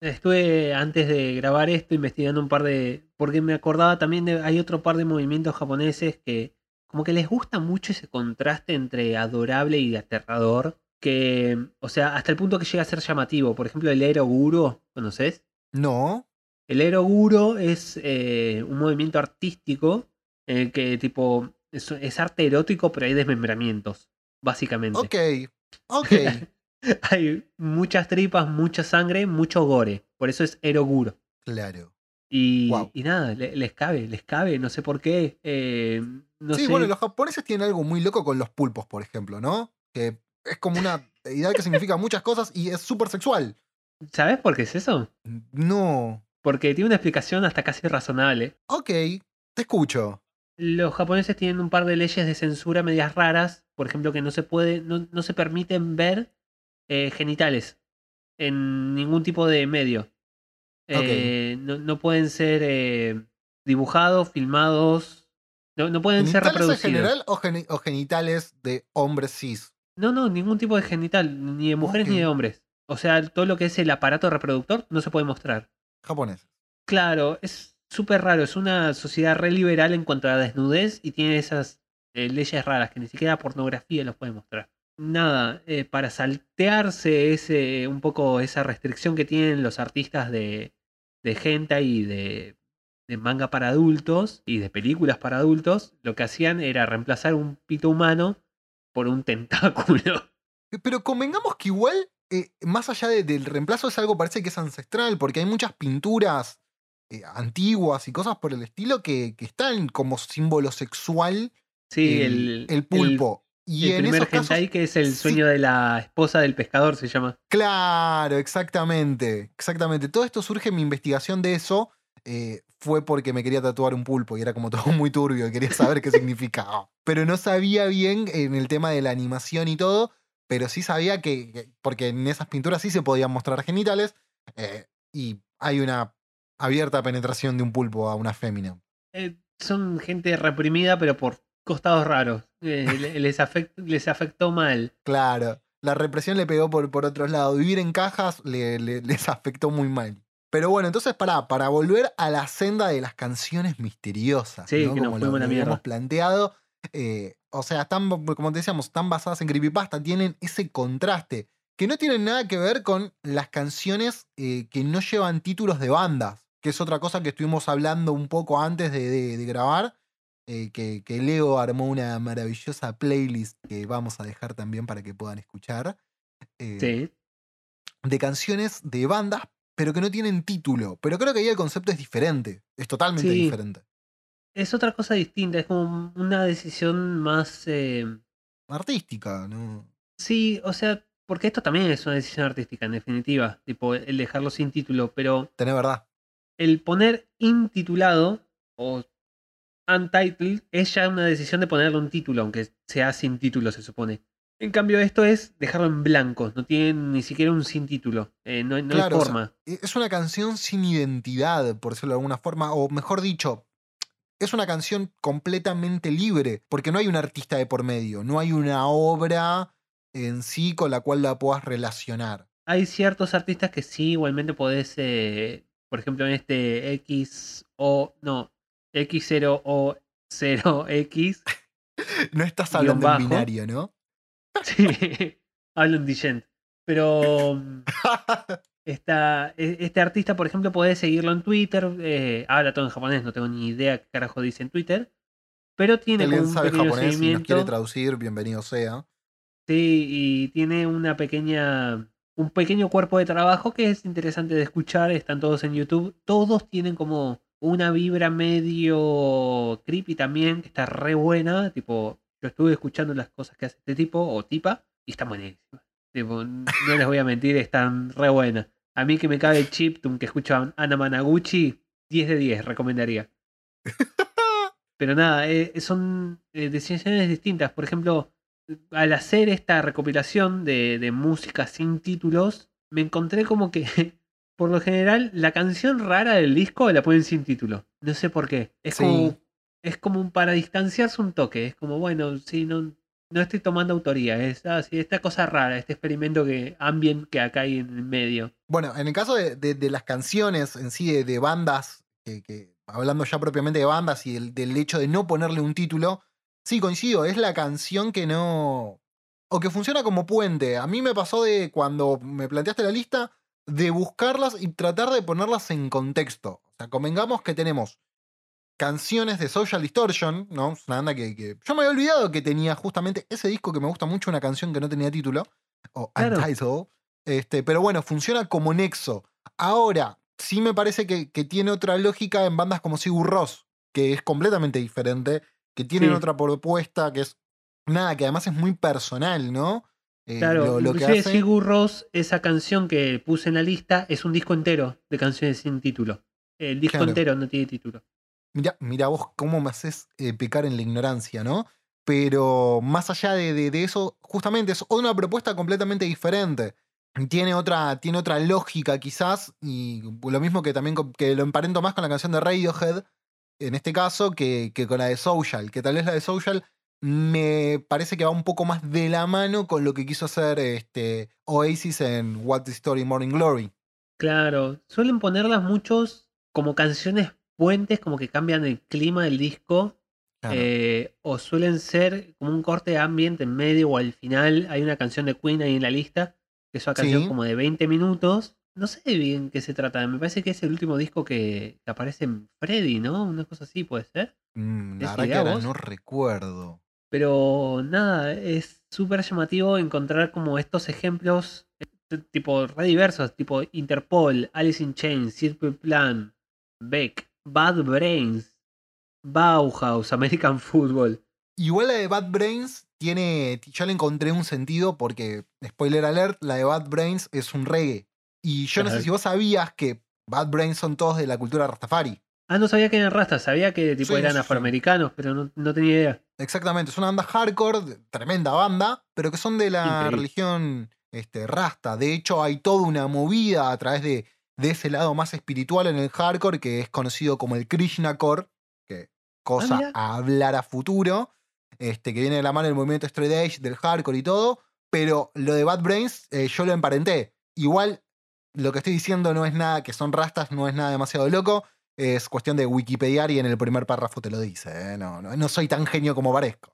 estuve antes de grabar esto investigando un par de... Porque me acordaba también de... Hay otro par de movimientos japoneses que como que les gusta mucho ese contraste entre adorable y aterrador. Que, o sea, hasta el punto que llega a ser llamativo. Por ejemplo, el Eroguro, ¿conoces? No, El Eroguro es eh, un movimiento artístico en el que tipo es, es arte erótico, pero hay desmembramientos, básicamente. ok, ok. hay muchas tripas, mucha sangre, mucho gore. Por eso es Eroguro. claro. Y, nada, le- les cabe, les cabe, no sé por qué. eh, no sí, sé. bueno, los japoneses tienen algo muy loco con los pulpos, por ejemplo, ¿no? Que es como una deidad que significa muchas cosas y es súper sexual. ¿Sabes por qué es eso? No. Porque tiene una explicación hasta casi razonable. Ok, te escucho. Los japoneses tienen un par de leyes de censura medias raras. Por ejemplo, que no se puede, no, no se permiten ver eh, genitales en ningún tipo de medio. Eh, no, no pueden ser eh, dibujados, filmados. No, no pueden ser ¿Genitales en reproducidos. general o, geni- o genitales de hombres cis? No, no, ningún tipo de genital, ni de mujeres ni de hombres. O sea, todo lo que es el aparato reproductor no se puede mostrar. Japoneses. Claro, es súper raro. Es una sociedad re liberal en cuanto a la desnudez y tiene esas eh, leyes raras que ni siquiera pornografía los puede mostrar. Nada, eh, para saltearse ese, un poco esa restricción que tienen los artistas de, de hentai y de, de manga para adultos y de películas para adultos, lo que hacían era reemplazar un pito humano por un tentáculo. Eh, Pero convengamos que igual, eh, más allá de- del reemplazo, es algo parece que es ancestral, porque hay muchas pinturas eh, antiguas y cosas por el estilo que, que están como símbolo sexual Sí, el, el, el pulpo. El, y el en primer esos casos, hentai que es el sí. sueño de la esposa del pescador, se llama. Claro, exactamente. Exactamente. Todo esto surge en mi investigación de eso. eh, fue porque me quería tatuar un pulpo y era como todo muy turbio y quería saber qué significaba. Pero no sabía bien en el tema de la animación y todo, pero sí sabía que, que- porque en esas pinturas sí se podían mostrar genitales eh, y hay una abierta penetración de un pulpo a una fémina. Eh, son gente reprimida, pero por costados raros. Eh, le- les, afect- les afectó mal. Claro, la represión le pegó por, por otros lados. Vivir en cajas le- le- les afectó muy mal. Pero bueno, entonces para, para volver a la senda de las canciones misteriosas, Sí, ¿no? que nos como lo, la mierda. planteado, eh, o sea, están, como te decíamos, están basadas en creepypasta, tienen ese contraste, que no tienen nada que ver con las canciones eh, que no llevan títulos de bandas, que es otra cosa que estuvimos hablando un poco antes de, de- de grabar, eh, que, que Leo armó una maravillosa playlist que vamos a dejar también para que puedan escuchar, eh, Sí. de canciones de bandas, pero que no tienen título. Pero creo que ahí el concepto es diferente, es totalmente Sí. diferente. Es otra cosa distinta, es como una decisión más... eh, Artística, ¿no? Sí, o sea, porque esto también es una decisión artística, en definitiva. Tipo, el dejarlo sin título, pero Tenés verdad. el poner intitulado o untitled es ya una decisión de ponerle un título, aunque sea sin título, se supone. En cambio, esto es dejarlo en blanco, no tiene ni siquiera un sin título. eh, no, no Claro, hay o sea, forma. E- Es una canción sin identidad, por decirlo de alguna forma, o mejor dicho, es una canción completamente libre, porque no hay un artista de por medio, no hay una obra en sí con la cual la puedas relacionar. Hay ciertos artistas que sí, igualmente podés, eh, por ejemplo, en este X o no, X0 o 0X, No estás hablando en bajo. binario, ¿no? sí, hablo en Digent. Pero mm, esta, e- este artista, por ejemplo, podés seguirlo en Twitter. eh, habla todo en japonés, no tengo ni idea qué carajo dice en Twitter. Pero tiene como un sabe pequeño japonés y nos quiere traducir, bienvenido sea. Sí, y tiene una pequeña. Un pequeño cuerpo de trabajo que es interesante de escuchar. Están todos en YouTube. Todos tienen como una vibra medio creepy también, que está re buena. Tipo, yo estuve escuchando las cosas que hace este tipo o tipa y están buenísimas. Tipo, no les voy a mentir, están re buenas. A mí que me cabe el chiptune que escucha Ana Managuchi, 10 de 10, recomendaría. Pero nada, eh, son eh, decisiones distintas. Por ejemplo, al hacer esta recopilación de, de música sin títulos, me encontré como que, por lo general, la canción rara del disco la ponen sin título. No sé por qué. Es Sí. como. Es como para distanciarse un toque. Es como, bueno, sí, no, no estoy tomando autoría. Es así, esta cosa rara, este experimento que ambient que acá hay en el medio. Bueno, en el caso de, de- de las canciones en sí, de, de bandas, que, que- hablando ya propiamente de bandas y del, del hecho de no ponerle un título, sí, coincido, es la canción que no... o que funciona como puente. A mí me pasó de cuando me planteaste la lista, de buscarlas y tratar de ponerlas en contexto. O sea, convengamos que tenemos canciones de Social Distortion, ¿no? Es una banda que, que- yo me había olvidado que tenía justamente ese disco que me gusta mucho, una canción que no tenía título, o Claro. Untitled. Este, pero bueno, funciona como nexo. Ahora, sí me parece que, que tiene otra lógica en bandas como Sigur Ross, que es completamente diferente, que tienen Sí. otra propuesta, que es nada, que además es muy personal, ¿no? Eh, Claro, lo, lo que inclusive hace. Sigur Rós, esa canción que puse en la lista, es un disco entero de canciones sin título. El disco Claro. entero no tiene título. Mira, mira vos cómo me haces eh, pecar en la ignorancia, ¿no? Pero más allá de, de- de eso, justamente es una propuesta completamente diferente. Tiene otra, tiene otra lógica quizás, y lo mismo que también que lo emparento más con la canción de Radiohead, en este caso, que, que con la de Social, que tal vez la de Social me parece que va un poco más de la mano con lo que quiso hacer este, Oasis en What the Story Morning Glory. Claro, suelen ponerlas muchos como canciones puentes, como que cambian el clima del disco. Claro. eh, o suelen ser como un corte de ambiente en medio o al final. Hay una canción de Queen ahí en la lista, que es una canción Sí. como de 20 minutos. No sé bien qué se trata. Me parece que es el último disco que, que aparece en Freddy, ¿no? Una cosa así puede ser. Mm, la ¿es verdad que ahora no recuerdo. Pero nada, es súper llamativo encontrar como estos ejemplos eh, tipo re diversos, tipo Interpol, Alice in Chains, Simple Plan, Beck, Bad Brains, Bauhaus, American Football. Igual la de Bad Brains tiene. Yo le encontré un sentido porque, spoiler alert, la de Bad Brains es un reggae. Y yo no sé si vos sabías que Bad Brains son todos de la cultura Rastafari. Ah, no sabía que eran rastas, sabía que tipo Sí, eran sí, sí. afroamericanos, pero no, no tenía idea. Exactamente, es una banda hardcore, tremenda banda, pero que son de la Increíble. religión este, Rasta. De hecho, hay toda una movida a través de, de ese lado más espiritual en el hardcore que es conocido como el Krishna Core, que cosa mira. a hablar a futuro, este, que viene de la mano del movimiento straight edge, del hardcore y todo. Pero lo de Bad Brains, eh, yo lo emparenté. Igual, lo que estoy diciendo no es nada que son rastas, no es nada demasiado loco. Es cuestión de Wikipedia y en el primer párrafo te lo dice. ¿eh? No, no, no soy tan genio como parezco.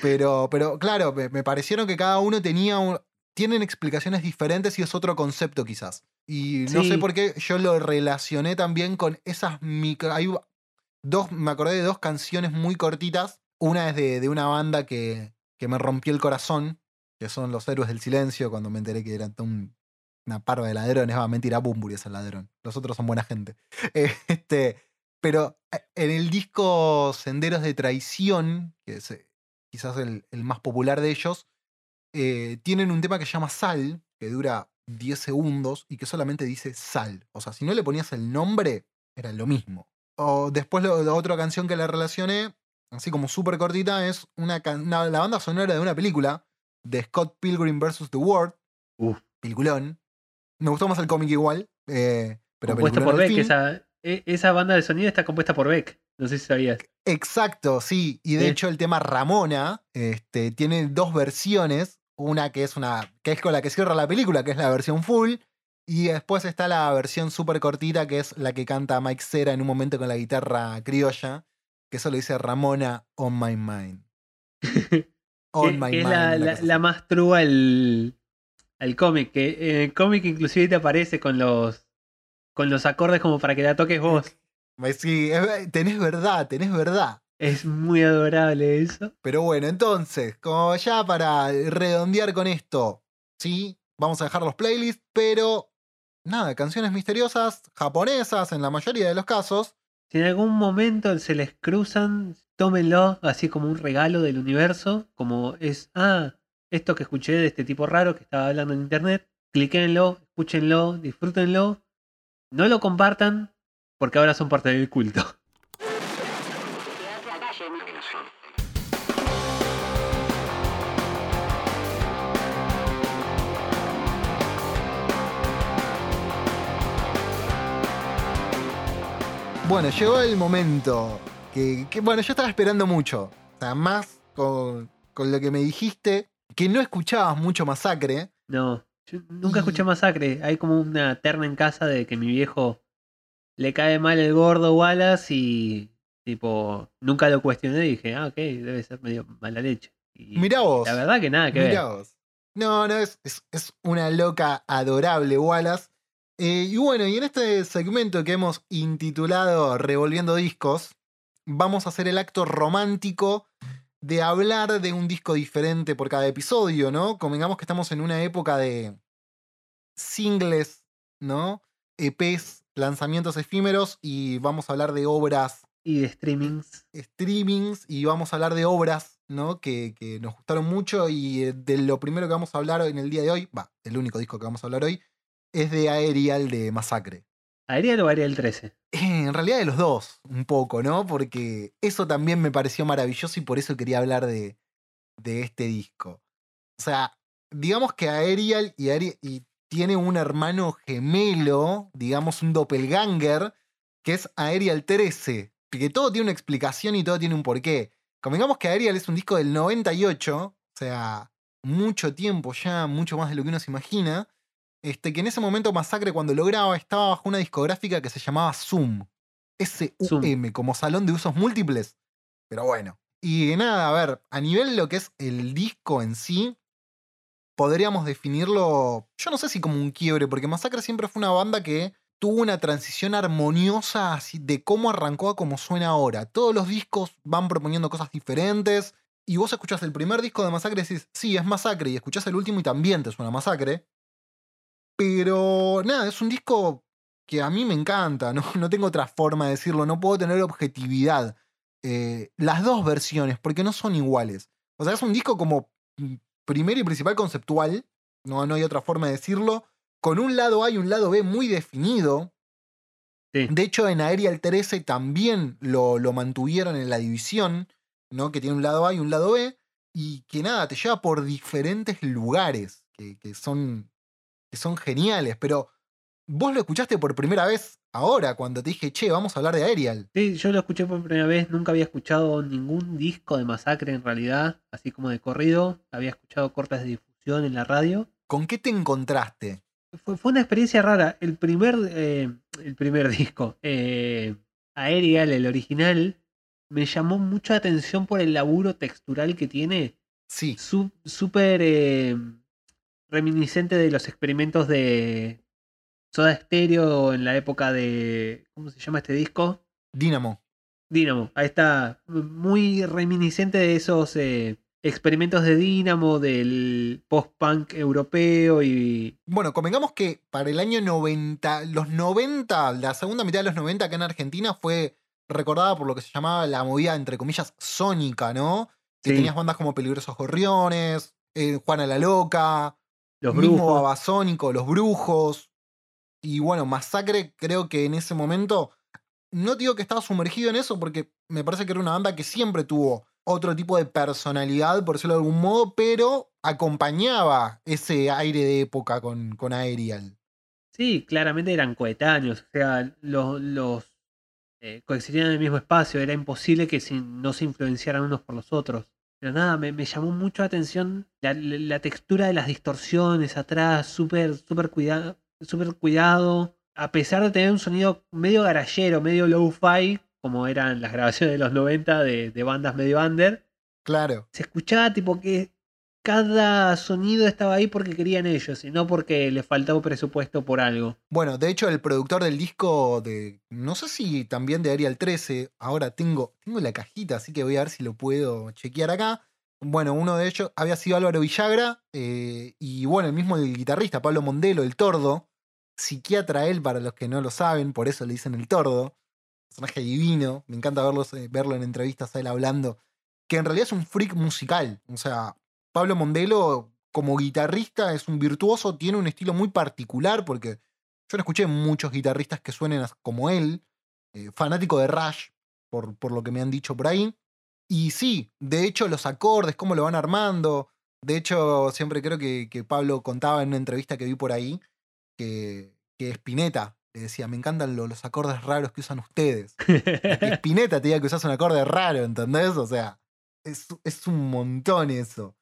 Pero, pero claro, me, me parecieron que cada uno tenía un- tienen explicaciones diferentes y es otro concepto quizás. Y no sé por qué yo lo relacioné también con esas micro... Hay dos, me acordé de dos canciones muy cortitas. Una es de, de una banda que, que me rompió el corazón, que son Los Héroes del Silencio, cuando me enteré que eran un- una parva de ladrones. Va, mentira, Bumburi es el ladrón. Los otros son buena gente. Este, pero eh, en el disco Senderos de Traición, que es eh, quizás el, el más popular de ellos, eh, tienen un tema que se llama Sal, que dura 10 segundos y que solamente dice Sal. O sea, si no le ponías el nombre, era lo mismo. O después lo- la otra canción que le relacioné, así como súper cortita, es una- la banda sonora de una película de Scott Pilgrim vs. The World, Uf. peliculón. Me gustó más el cómic igual, eh, pero compuesta por Beck, esa, e- esa banda de sonido está compuesta por Beck. No sé si sabías. Exacto, sí. Y de Sí. hecho el tema Ramona este, tiene dos versiones. Una que es una. que es con la que cierra la película, que es la versión full. Y después está la versión súper cortita, que es la que canta Mike Cera en un momento con la guitarra criolla. Que solo dice Ramona on my mind. On my que es mind. la, una la- más true al, al cómic, que en el cómic inclusive te aparece con los con los acordes como para que la toques vos. Me- Sí, tenés verdad, tenés verdad. Es muy adorable eso. Pero bueno, entonces, como ya para redondear con esto, sí, vamos a dejar los playlists, pero nada, canciones misteriosas, japonesas en la mayoría de los casos. Si en algún momento se les cruzan, tómenlo así como un regalo del universo, como es, ah, esto que escuché de este tipo raro que estaba hablando en internet, cliquenlo, escúchenlo, disfrútenlo, no lo compartan porque ahora son parte del culto. Bueno, llegó el momento que, que, bueno, yo estaba esperando mucho. O sea, más con, con lo que me dijiste, que no escuchabas mucho masacre. No, yo nunca Y- escuché masacre. Hay como una terna en casa de que mi viejo le cae mal el gordo Wallace y tipo, nunca lo cuestioné y dije, ah, ok, debe ser medio mala leche. Y Mirá vos. La verdad que nada que Mirá ver. vos. No, no, es, es, es una loca adorable Wallace. Eh, y bueno, y en este segmento que hemos intitulado Revolviendo Discos, vamos a hacer el acto romántico de hablar de un disco diferente por cada episodio, ¿no? Convengamos que estamos en una época de singles, ¿no? EPs, lanzamientos efímeros y vamos a hablar de obras Y de streamings. streamings y vamos a hablar de obras, ¿no? Que, que nos gustaron mucho y eh, de lo primero que vamos a hablar en el día de hoy, va, el único disco que vamos a hablar hoy, es de Aerial de Masacre. ¿Ariel o Ariel 13? Eh, En realidad de los dos, un poco, ¿no? Porque eso también me pareció maravilloso y por eso quería hablar de, este disco. O sea, digamos que Aerial y, y tiene un hermano gemelo, digamos un doppelganger, que es Aerial 13. Que todo tiene una explicación y todo tiene un porqué. Convengamos que Aerial es un disco del 98, o sea, mucho tiempo ya, mucho más de lo que uno se imagina. Este, que en ese momento Masacre cuando lo graba estaba bajo una discográfica que se llamaba Zoom. S-U-M, como Salón de Usos Múltiples. Pero bueno. Y nada, a ver, a nivel de lo que es el disco en sí, podríamos definirlo, yo no sé si como un quiebre, porque Masacre siempre fue una banda que tuvo una transición armoniosa así de cómo arrancó a cómo suena ahora. Todos los discos van proponiendo cosas diferentes. Y vos escuchás el primer disco de Masacre y decís, sí, es Masacre. Y escuchás el último y también te suena Masacre. Pero nada, es un disco que a mí me encanta. No, no tengo otra forma de decirlo. No puedo tener objetividad. Eh, las dos versiones, porque no son iguales. O sea, es un disco como mm, primero y principal conceptual. No, no hay otra forma de decirlo. Con un lado A y un lado B muy definido. Sí. De hecho, en Aerial 13 también lo, lo mantuvieron en la división, ¿no? Que tiene un lado A y un lado B. Y que nada, te lleva por diferentes lugares que, que son, que son geniales. Pero vos lo escuchaste por primera vez ahora, cuando te dije, che, vamos a hablar de Aerial. Sí, yo lo escuché por primera vez, nunca había escuchado ningún disco de masacre en realidad, así como de corrido. Había escuchado cortas de difusión en la radio. ¿Con qué te encontraste? Fue, fue una experiencia rara. El primer, eh, el primer disco, eh, Aerial, el original, me llamó mucha atención por el laburo textural que tiene. Sí, Su- Súper eh, reminiscente de los experimentos de Soda Stereo en la época de. ¿Cómo se llama este disco? Dynamo. Dynamo. Ahí está. Muy reminiscente de esos eh, experimentos de Dynamo, del post-punk europeo y. Bueno, convengamos que para el año 90, los 90, la segunda mitad de los 90 acá en Argentina fue recordada por lo que se llamaba la movida, entre comillas, sónica, ¿no? Que Sí. tenías bandas como Peligrosos Gorriones, eh, Juana la Loca, Los mismo brujos. Babasónico, Los Brujos. Y bueno, Masacre creo que en ese momento, no digo que estaba sumergido en eso porque me parece que era una banda que siempre tuvo otro tipo de personalidad, por decirlo de algún modo, pero acompañaba ese aire de época con, con Aerial. Sí, claramente eran coetáneos. O sea, los, los eh, coexistían en el mismo espacio. Era imposible que se- no se influenciaran unos por los otros. Pero nada, me, me llamó mucho la atención la, la- la textura de las distorsiones atrás, súper, súper cuidado, súper cuidado. A pesar de tener un sonido medio garallero, medio low-fi, como eran las grabaciones de los 90 de, de bandas medio under, Claro. se escuchaba tipo que cada sonido estaba ahí porque querían ellos y no porque les faltaba presupuesto por algo. Bueno, de hecho, el productor del disco de. No sé si también de Arial 13. Ahora tengo, tengo la cajita, así que voy a ver si lo puedo chequear acá. Bueno, uno de ellos había sido Álvaro Villagra. eh, y bueno, el mismo guitarrista, Pablo Mondelo, el tordo. Psiquiatra él, para los que no lo saben, por eso le dicen el tordo. Personaje divino. Me encanta verlos, eh, verlo en entrevistas a él hablando. Que en realidad es un freak musical. O sea, Pablo Mondelo, como guitarrista, es un virtuoso, tiene un estilo muy particular, porque yo no escuché muchos guitarristas que suenen como él. eh, fanático de Rush, por, por lo que me han dicho por ahí. Y sí, de hecho, los acordes, cómo lo van armando. De hecho, siempre creo que, que Pablo contaba en una entrevista que vi por ahí que, que Spinetta le decía: Me encantan lo- los acordes raros que usan ustedes. Spinetta te diga que usas un acorde raro, ¿entendés? O sea, es, es un montón eso.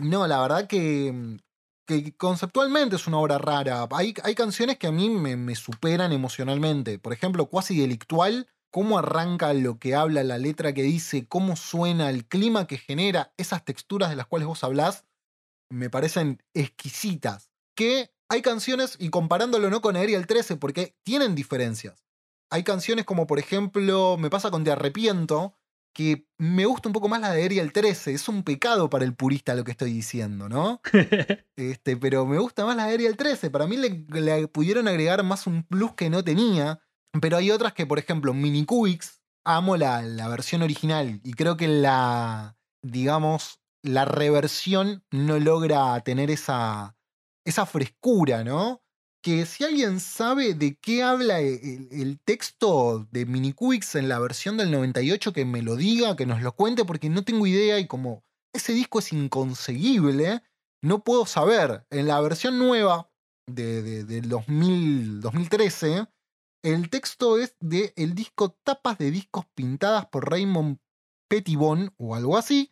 No, la verdad que, que conceptualmente es una obra rara. Hay, hay canciones que a mí me, me superan emocionalmente. Por ejemplo, Cuasi Delictual, cómo arranca lo que habla la letra que dice, cómo suena el clima que genera, esas texturas de las cuales vos hablás, me parecen exquisitas. Que hay canciones, y comparándolo no con Aerial 13, porque tienen diferencias. Hay canciones como, por ejemplo, me pasa con Te Arrepiento, que me gusta un poco más la de Aerial 13. Es un pecado para el purista lo que estoy diciendo, ¿no? Este, pero me gusta más la de Aerial 13. Para mí le, le pudieron agregar más un plus que no tenía. Pero hay otras que, por ejemplo, Minicubix, amo la, la versión original. Y creo que la, digamos, la reversión no logra tener esa, esa frescura, ¿no? Que si alguien sabe de qué habla e- el, el texto de Minicubix en la versión del 98, que me lo diga, que nos lo cuente, porque no tengo idea y como ese disco es inconseguible, no puedo saber. En la versión nueva de, de- del 2000 2013, el texto es de el disco Tapas de discos pintadas por Raymond Pettibon o algo así.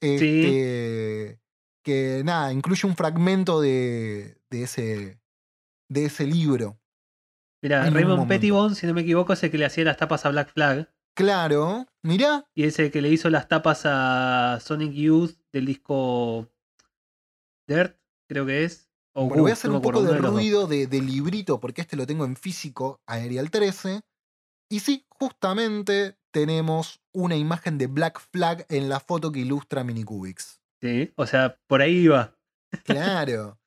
Este, Que nada, incluye un fragmento de, de ese, de ese libro. Mira, Raymond momento. Pettibon, si no me equivoco, es el que le hacía las tapas a Black Flag. Claro, mirá, Y es el que le hizo las tapas a Sonic Youth del disco Dirt, creo que es. O Bueno, voy a hacer no un poco de ruido de, de librito porque este lo tengo en físico, Aerial 13. Y sí, justamente tenemos una imagen de Black Flag en la foto que ilustra Minicubix. Sí, o sea, por ahí iba. Claro.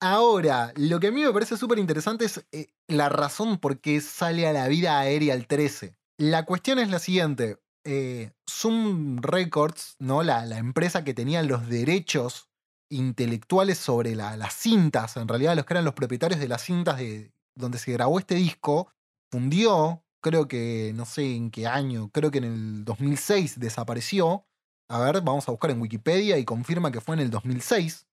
Ahora, lo que a mí me parece súper interesante es eh, la razón por qué sale a la vida Aerial 13. La cuestión es la siguiente. eh, Zoom Records, ¿no? La, la empresa que tenía los derechos intelectuales sobre la- las cintas, en realidad los que eran los propietarios de las cintas de donde se grabó este disco, fundió, creo que no sé en qué año, creo que en el 2006 desapareció. A ver, vamos a buscar en Wikipedia y confirma que fue en el 2006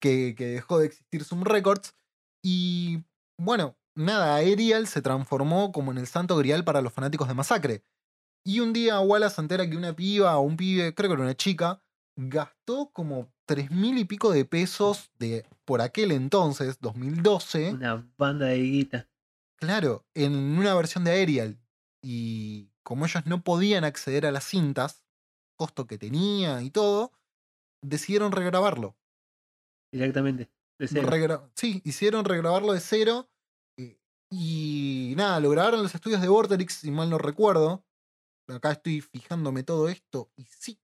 que, que dejó de existir Zoom Records. Y bueno, nada, Aerial se transformó como en el santo grial para los fanáticos de Masacre. Y un día Wallace se entera que una piba o un pibe, creo que era una chica, gastó como tres mil y pico de pesos de por aquel entonces, 2012, Una banda de guita. claro, en una versión de Aerial. Y como ellos no podían acceder a las cintas, costo que tenía y todo, decidieron regrabarlo. Directamente. De cero. Sí, hicieron regrabarlo de cero. eh, Y nada, lo grabaron los estudios de Vorterix, si mal no recuerdo. Acá estoy fijándome todo esto. Y sí,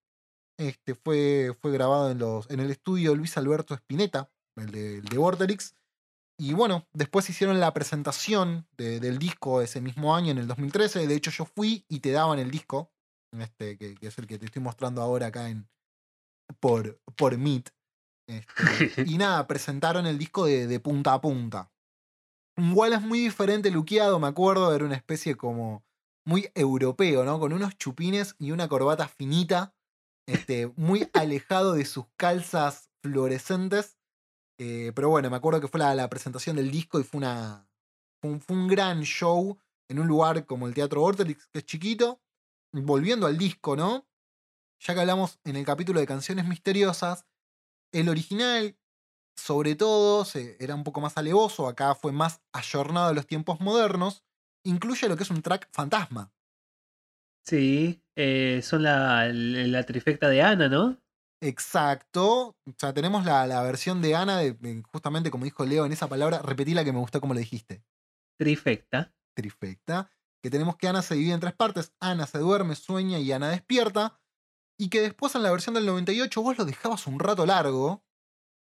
este fue, fue grabado en, los, en el estudio Luis Alberto Spinetta, el de, el. Y bueno, después hicieron la presentación de- del disco ese mismo año, en el 2013. De hecho, yo fui y te daban el disco, este, que, que es el que te estoy mostrando ahora acá en, por, por Meet. Este, y nada, presentaron el disco de, de punta a punta. Un Wallace muy diferente, luqueado, me acuerdo, era una especie como muy europeo, ¿no? Con unos chupines y una corbata finita, este, muy alejado de sus calzas fluorescentes. Eh, pero bueno, me acuerdo que fue la, la presentación del disco y fue, una, fue, un, fue un gran show en un lugar como el Teatro Vorterix, que es chiquito. Volviendo al disco, ¿no? Ya que hablamos en el capítulo de canciones misteriosas, el original, sobre todo, se- era un poco más alevoso, acá fue más ayornado a los tiempos modernos, incluye lo que es un track fantasma. Sí, eh, son la, la trifecta de Ana, ¿no? Exacto. O sea, tenemos la, la versión de Ana, de, justamente como dijo Leo en esa palabra, repetí la que me gustó como lo dijiste. Trifecta. Trifecta. Que tenemos que Ana se divide en tres partes. Ana se duerme, sueña y Ana despierta. Y que después en la versión del 98 vos lo dejabas un rato largo,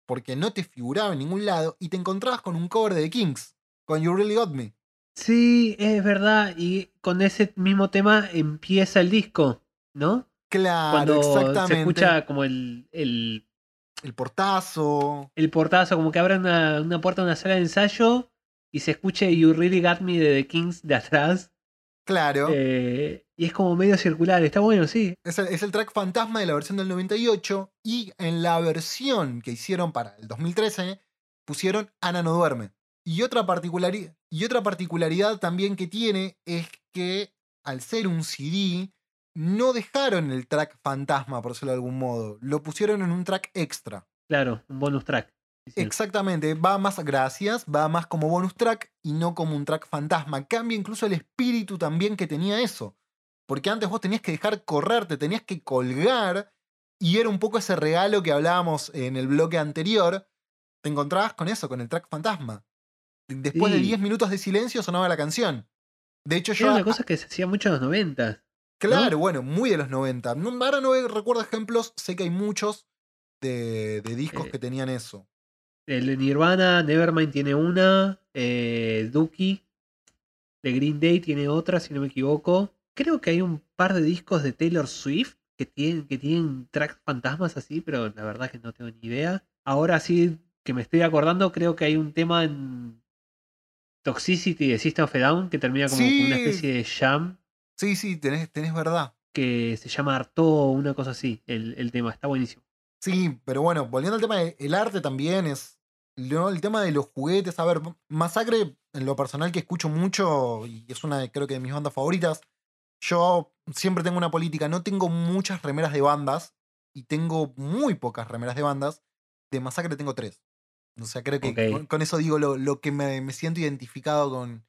porque no te figuraba en ningún lado, y te encontrabas con un cover de The Kings, con You Really Got Me. Sí, es verdad. Y con ese mismo tema empieza el disco, ¿no? Claro, Cuando exactamente. se escucha como el, el, El portazo. el portazo, como que abren una, una puerta de una sala de ensayo y se escuche You Really Got Me de The Kings de atrás. Claro. Eh, y es como medio circular. Está bueno, sí. Es el, es el track fantasma de la versión del 98 y en la versión que hicieron para el 2013 pusieron Ana no duerme. Y otra, particulari- y otra particularidad también que tiene es que al ser un CD no dejaron el track fantasma, por decirlo de algún modo, lo pusieron en un track extra. Claro, un bonus track. Exactamente, va más, gracias, va más como bonus track y no como un track fantasma. Cambia incluso el espíritu también que tenía eso. Porque antes vos tenías que dejar correr, te tenías que colgar y era un poco ese regalo que hablábamos en el bloque anterior. Te encontrabas con eso, con el track fantasma. Después de Sí. 10 minutos de silencio sonaba la canción. De hecho, yo. Era una cosa que se hacía mucho en los 90. Claro, bueno, muy de los 90. No, ahora no recuerdo ejemplos, sé que hay muchos de, de discos Eh, que tenían eso. El de Nirvana, Nevermind tiene una. Eh, Dookie de Green Day tiene otra, si no me equivoco. Creo que hay un par de discos de Taylor Swift que tienen, que tienen tracks fantasmas así, pero la verdad que no tengo ni idea. Ahora sí que me estoy acordando, creo que hay un tema en Toxicity de System of a Down que termina como una especie de jam Sí, sí, tenés, tenés verdad. que se llama Arto una cosa así. El, el tema está buenísimo. Sí, pero bueno, volviendo al tema del arte también es. ¿no? El tema de los juguetes. A ver, Masacre, en lo personal que escucho mucho, y es una de, creo que de mis bandas favoritas. Yo siempre tengo una política, no tengo muchas remeras de bandas, y tengo muy pocas remeras de bandas. De Masacre tengo tres. O sea, creo que con, con eso digo lo, lo que me, me siento identificado con,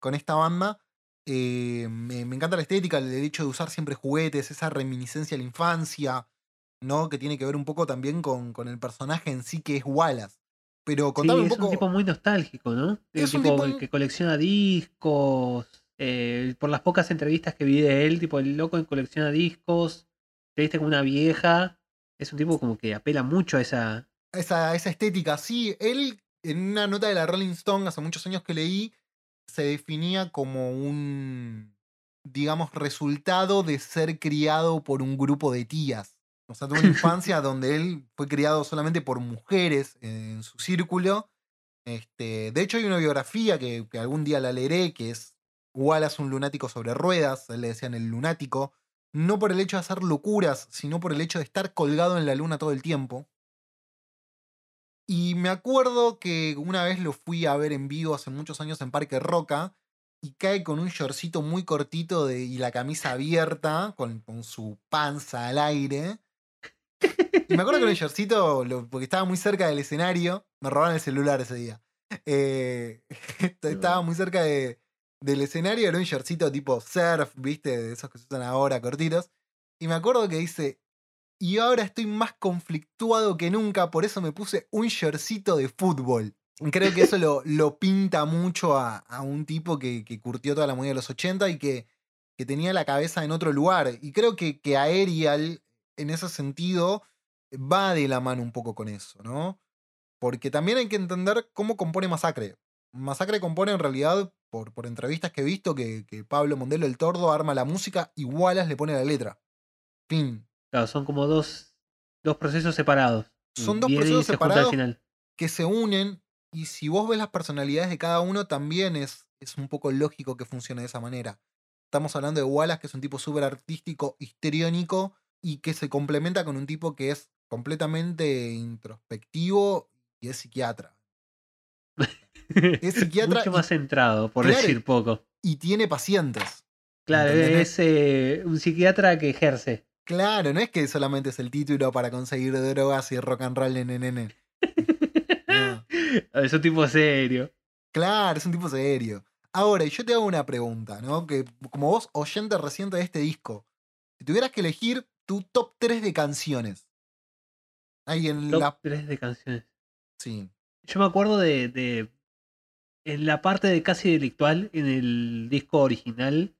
con esta banda. Eh, me, me encanta la estética, el hecho de usar siempre juguetes, esa reminiscencia a la infancia, ¿no? Que tiene que ver un poco también con, con el personaje en sí que es Wallace. Pero Sí, contame un es poco. un tipo muy nostálgico, ¿no? El Es un tipo tipo- que colecciona discos. Eh, por las pocas entrevistas que vi de él, tipo el loco que colecciona discos. Te viste como una vieja. Es un tipo como que apela mucho a esa. esa, esa estética. Sí, él en una nota de la Rolling Stone hace muchos años que leí, se definía como un, digamos, resultado de ser criado por un grupo de tías. O sea, tuvo una infancia donde él fue criado solamente por mujeres en su círculo. Este, de hecho, hay una biografía que, que algún día la leeré, que es Wallace, un lunático sobre ruedas, le decían el lunático, no por el hecho de hacer locuras, sino por el hecho de estar colgado en la luna todo el tiempo. Y me acuerdo que una vez lo fui a ver en vivo hace muchos años en Parque Roca y cae con un shortcito muy cortito de, y la camisa abierta, con, con su panza al aire. Y me acuerdo que el shortcito, lo- porque estaba muy cerca del escenario, me robaron el celular ese día. Eh, estaba muy cerca de- del escenario, era un shortcito tipo surf, viste, de esos que se usan ahora, cortitos. Y me acuerdo que dice, y ahora estoy más conflictuado que nunca, por eso me puse un shortcito de fútbol. Creo que eso lo, lo pinta mucho a, a un tipo que, que curtió toda la movida de los 80 y que, que tenía la cabeza en otro lugar. Y creo que, que Aerial, en ese sentido, va de la mano un poco con eso, ¿no? Porque también hay que entender cómo compone Masacre. Masacre compone en realidad, por, por entrevistas que he visto, que, que Pablo Mondelo el Tordo arma la música y Wallace le pone la letra. Fin. Claro, son como dos, dos procesos separados. Son dos y procesos se separados final. que se unen y si vos ves las personalidades de cada uno también es, es un poco lógico que funcione de esa manera. Estamos hablando de Wallace, que es un tipo súper artístico, histriónico y que se complementa con un tipo que es completamente introspectivo y es psiquiatra. Es psiquiatra Mucho y- más centrado, por Claro, decir poco. Y tiene pacientes. Claro, ¿entendés? es eh, un psiquiatra que ejerce. Claro, no es que solamente es el título para conseguir drogas y rock and roll en NN. No. Es un tipo serio. Claro, es un tipo serio. Ahora, y yo te hago una pregunta, ¿no? Que como vos, oyente reciente de este disco, si tuvieras que elegir tu top 3 de canciones, Ahí en Top la. 3 de canciones. Sí. Yo me acuerdo de, de- en la parte de casi delictual en el disco original.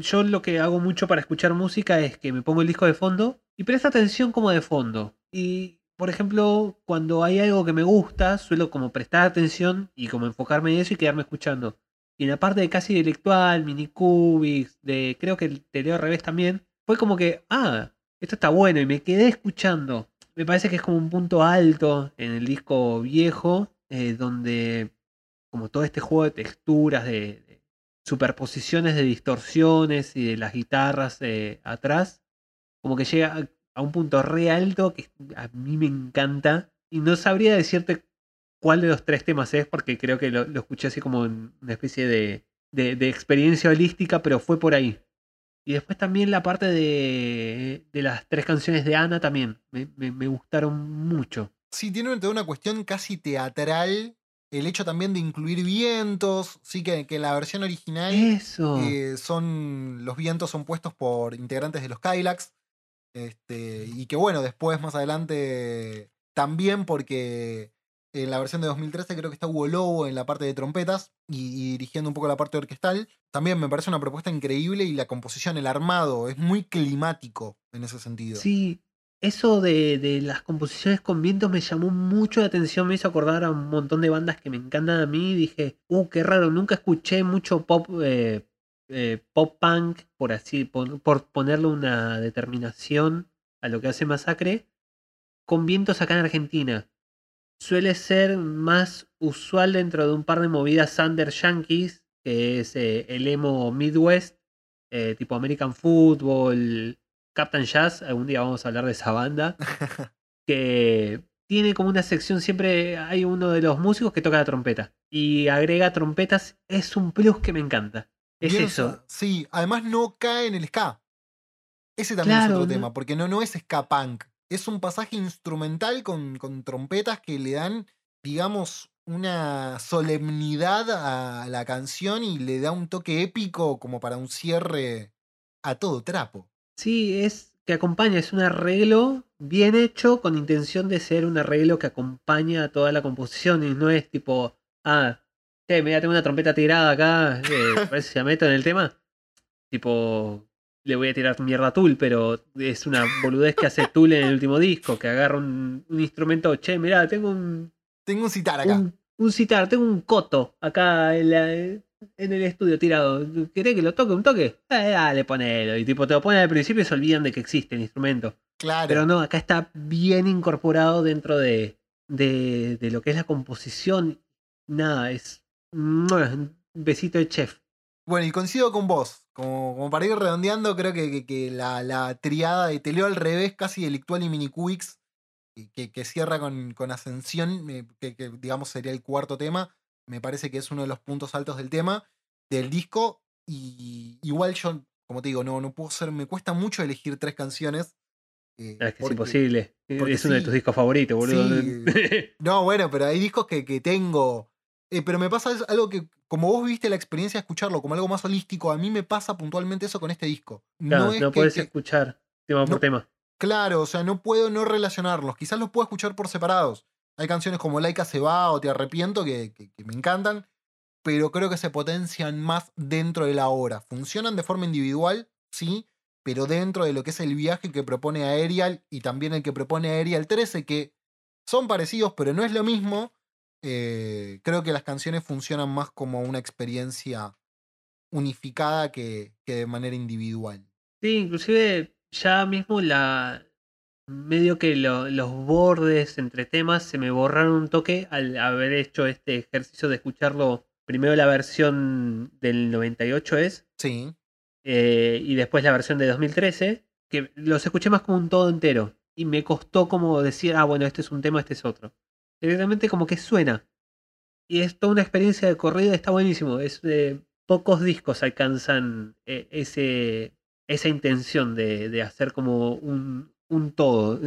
Yo lo que hago mucho para escuchar música es que me pongo el disco de fondo y presto atención como de fondo. Y, por ejemplo, cuando hay algo que me gusta, suelo como prestar atención y como enfocarme en eso y quedarme escuchando. Y en la parte de casi delictual, mini cubics, de creo que el te leo al revés también, fue como que, ah, esto está bueno y me quedé escuchando. Me parece que es como un punto alto en el disco viejo, eh, donde como todo este juego de texturas, de, superposiciones de distorsiones y de las guitarras eh, atrás, como que llega a, un punto re alto que a mí me encanta. Y no sabría decirte cuál de los tres temas es, porque creo que lo, lo escuché así como en una especie de, de, experiencia holística, pero fue por ahí. Y después también la parte de, de las tres canciones de Ana también. Me, me- gustaron mucho. Sí, tiene toda una cuestión casi teatral. El hecho también de incluir vientos. Sí, que, que en la versión original Eso. eh, son. Los vientos son puestos por integrantes de los Kylax. Este, y que bueno, después más adelante. También porque en la versión de 2013 creo que está Hugo Lobo en la parte de trompetas y, y dirigiendo un poco la parte orquestal. También me parece una propuesta increíble y la composición, el armado, es muy climático en ese sentido. Sí, eso de, las composiciones con vientos me llamó mucho la atención, me hizo acordar a un montón de bandas que me encantan a mí. Dije, uh, qué raro, nunca escuché mucho pop, eh, eh, pop punk, por así, por, ponerle una determinación a lo que hace Masacre, con vientos acá en Argentina. Suele ser más usual dentro de un par de movidas Thunder Yankees, que es eh, el emo Midwest, tipo American Football, Captain Jazz, algún día vamos a hablar de esa banda, que tiene como una sección, siempre hay uno de los músicos que toca la trompeta y agrega trompetas, es un plus que me encanta. Es Bien, eso. Sí, además no cae en el ska. Ese también es otro no- tema, porque no, no es ska punk. Es un pasaje instrumental con, con trompetas que le dan, digamos, una solemnidad a la canción y le da un toque épico como para un cierre a todo trapo. Sí, es que acompaña, es un arreglo bien hecho con intención de ser un arreglo que acompaña a toda la composición y no es tipo, ah, che, mira, tengo una trompeta tirada acá, eh, a ver si la meto en el tema. Tipo, le voy a tirar mierda a Tool, pero es una boludez que hace Tool en el último disco, que agarra un, un instrumento, che, mira, tengo un, Tengo un citar acá. un, un citar, tengo un coto acá en, la- en el estudio tirado. ¿Querés que lo toque un toque? Eh, dale, ponelo. Y tipo, te lo ponen al principio y se olvidan de que existe el instrumento. claro. Pero no, acá está bien incorporado dentro de, de, de lo que es la composición. Nada, es un besito de chef. Bueno, y coincido con vos. Como, como para ir redondeando, creo que, que- que la, la triada de Te leo al revés, casi delictual y minicubix, que, que cierra con, con Ascensión, que, que, digamos sería el cuarto tema, me parece que es uno de los puntos altos del tema, del disco. Y igual yo, como te digo, no, no puedo ser, me cuesta mucho elegir tres canciones. eh, Es que porque- es imposible. porque es uno de tus discos favoritos, boludo. Sí. No, bueno, pero hay discos que, que tengo. eh, pero me pasa algo que, como vos viste la experiencia de escucharlo como algo más holístico, a mí me pasa puntualmente eso con este disco. Claro, no no, es que- puedes que- escuchar tema por no- tema. Claro, o sea, no puedo no relacionarlos. Quizás los puedo escuchar por separados. Hay canciones como Laika se va o Te arrepiento que, me encantan, pero creo que se potencian más dentro de la obra. Funcionan de forma individual, sí, pero dentro de lo que es el viaje que propone Aerial y también el que propone Aerial 13, que son parecidos, pero no es lo mismo. eh, creo que las canciones funcionan más como una experiencia unificada que, que de manera individual. Sí, inclusive ya mismo la medio que lo- los bordes entre temas se me borraron un toque al haber hecho este ejercicio de escucharlo primero la versión del 98 es Sí, eh, y después la versión de 2013 que los escuché más como un todo entero. Y me costó como decir ah bueno este es un tema este es otro directamente como que suena. Y es toda una experiencia de corrido está buenísimo. Es de pocos discos alcanzan eh, ese esa intención de, de hacer como un, un todo.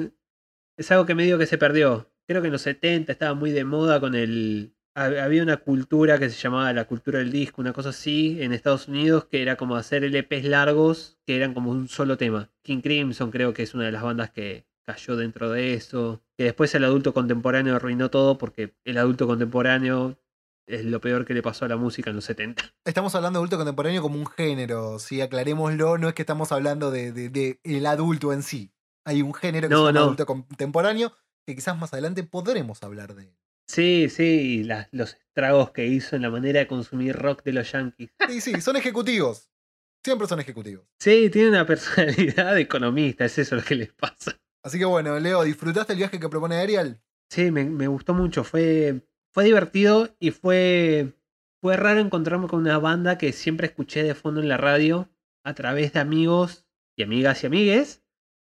Es algo que medio que se perdió. Creo que en los 70 estaba muy de moda con el... hab- Había una cultura que se llamaba la cultura del disco, una cosa así, en Estados Unidos, que era como hacer LPs largos, que eran como un solo tema. King Crimson creo que es una de las bandas que, cayó dentro de eso. Que después el adulto contemporáneo arruinó todo porque el adulto contemporáneo es lo peor que le pasó a la música en los 70. Estamos hablando de adulto contemporáneo como un género, sí, aclarémoslo, no es que estamos hablando de- de el adulto en sí. Hay un género que No, se llama no. adulto contemporáneo que quizás más adelante podremos hablar de él. Sí, sí, los estragos que hizo en la manera de consumir rock de los yankees. Sí, sí, son ejecutivos. Siempre son ejecutivos. Sí, tiene una personalidad de economista, es eso lo que les pasa. Así que bueno, Leo, ¿disfrutaste el viaje que propone Ariel? Sí, me, me gustó mucho, fue, fue divertido y fue, fue raro encontrarme con una banda que siempre escuché de fondo en la radio a través de amigos y amigas y amigues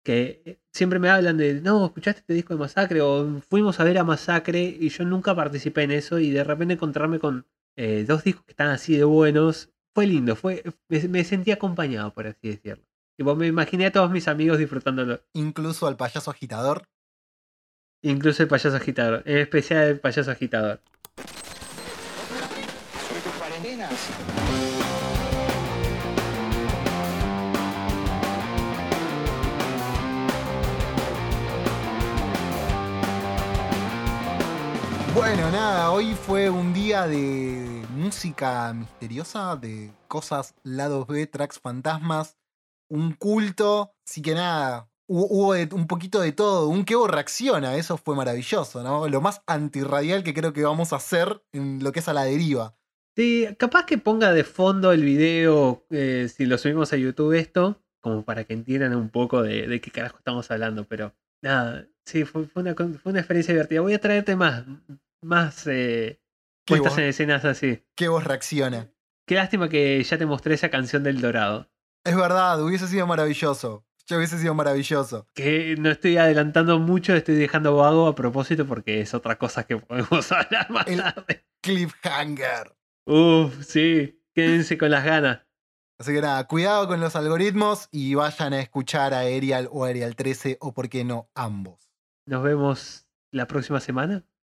que siempre me hablan de, no, escuchaste este disco de Masacre o fuimos a ver a Masacre y yo nunca participé en eso y de repente encontrarme con eh, dos discos que están así de buenos, fue lindo, fue, me, me sentí acompañado, por así decirlo. Tipo, me imaginé a todos mis amigos disfrutándolo. Incluso al payaso agitador. Incluso el payaso agitador, en especial el payaso agitador. Soy tus Bueno, nada, hoy fue un día de música misteriosa, de cosas lados B, tracks fantasmas, un culto, así que nada, hubo, un poquito de todo, un Kevo reacciona, eso fue maravilloso, ¿no? Lo más antirradial que creo que vamos a hacer en lo que es a la deriva. Sí, capaz que ponga de fondo el video, eh, si lo subimos a YouTube esto, como para que entiendan un poco de, qué carajo estamos hablando, pero nada, sí, fue, una, fue una experiencia divertida. Voy a traerte más, más eh, puestas en escenas así. Kevo reacciona. Qué lástima que ya te mostré esa canción del Dorado, Es verdad, hubiese sido maravilloso. Ya hubiese sido maravilloso. que no estoy adelantando mucho, estoy dejando vago a propósito porque es otra cosa que podemos hablar más El- tarde. Cliffhanger. Uf, sí, quédense con las ganas. Así que nada, cuidado con los algoritmos y vayan a escuchar a Arial o Arial 13 o por qué no ambos. Nos vemos la próxima semana.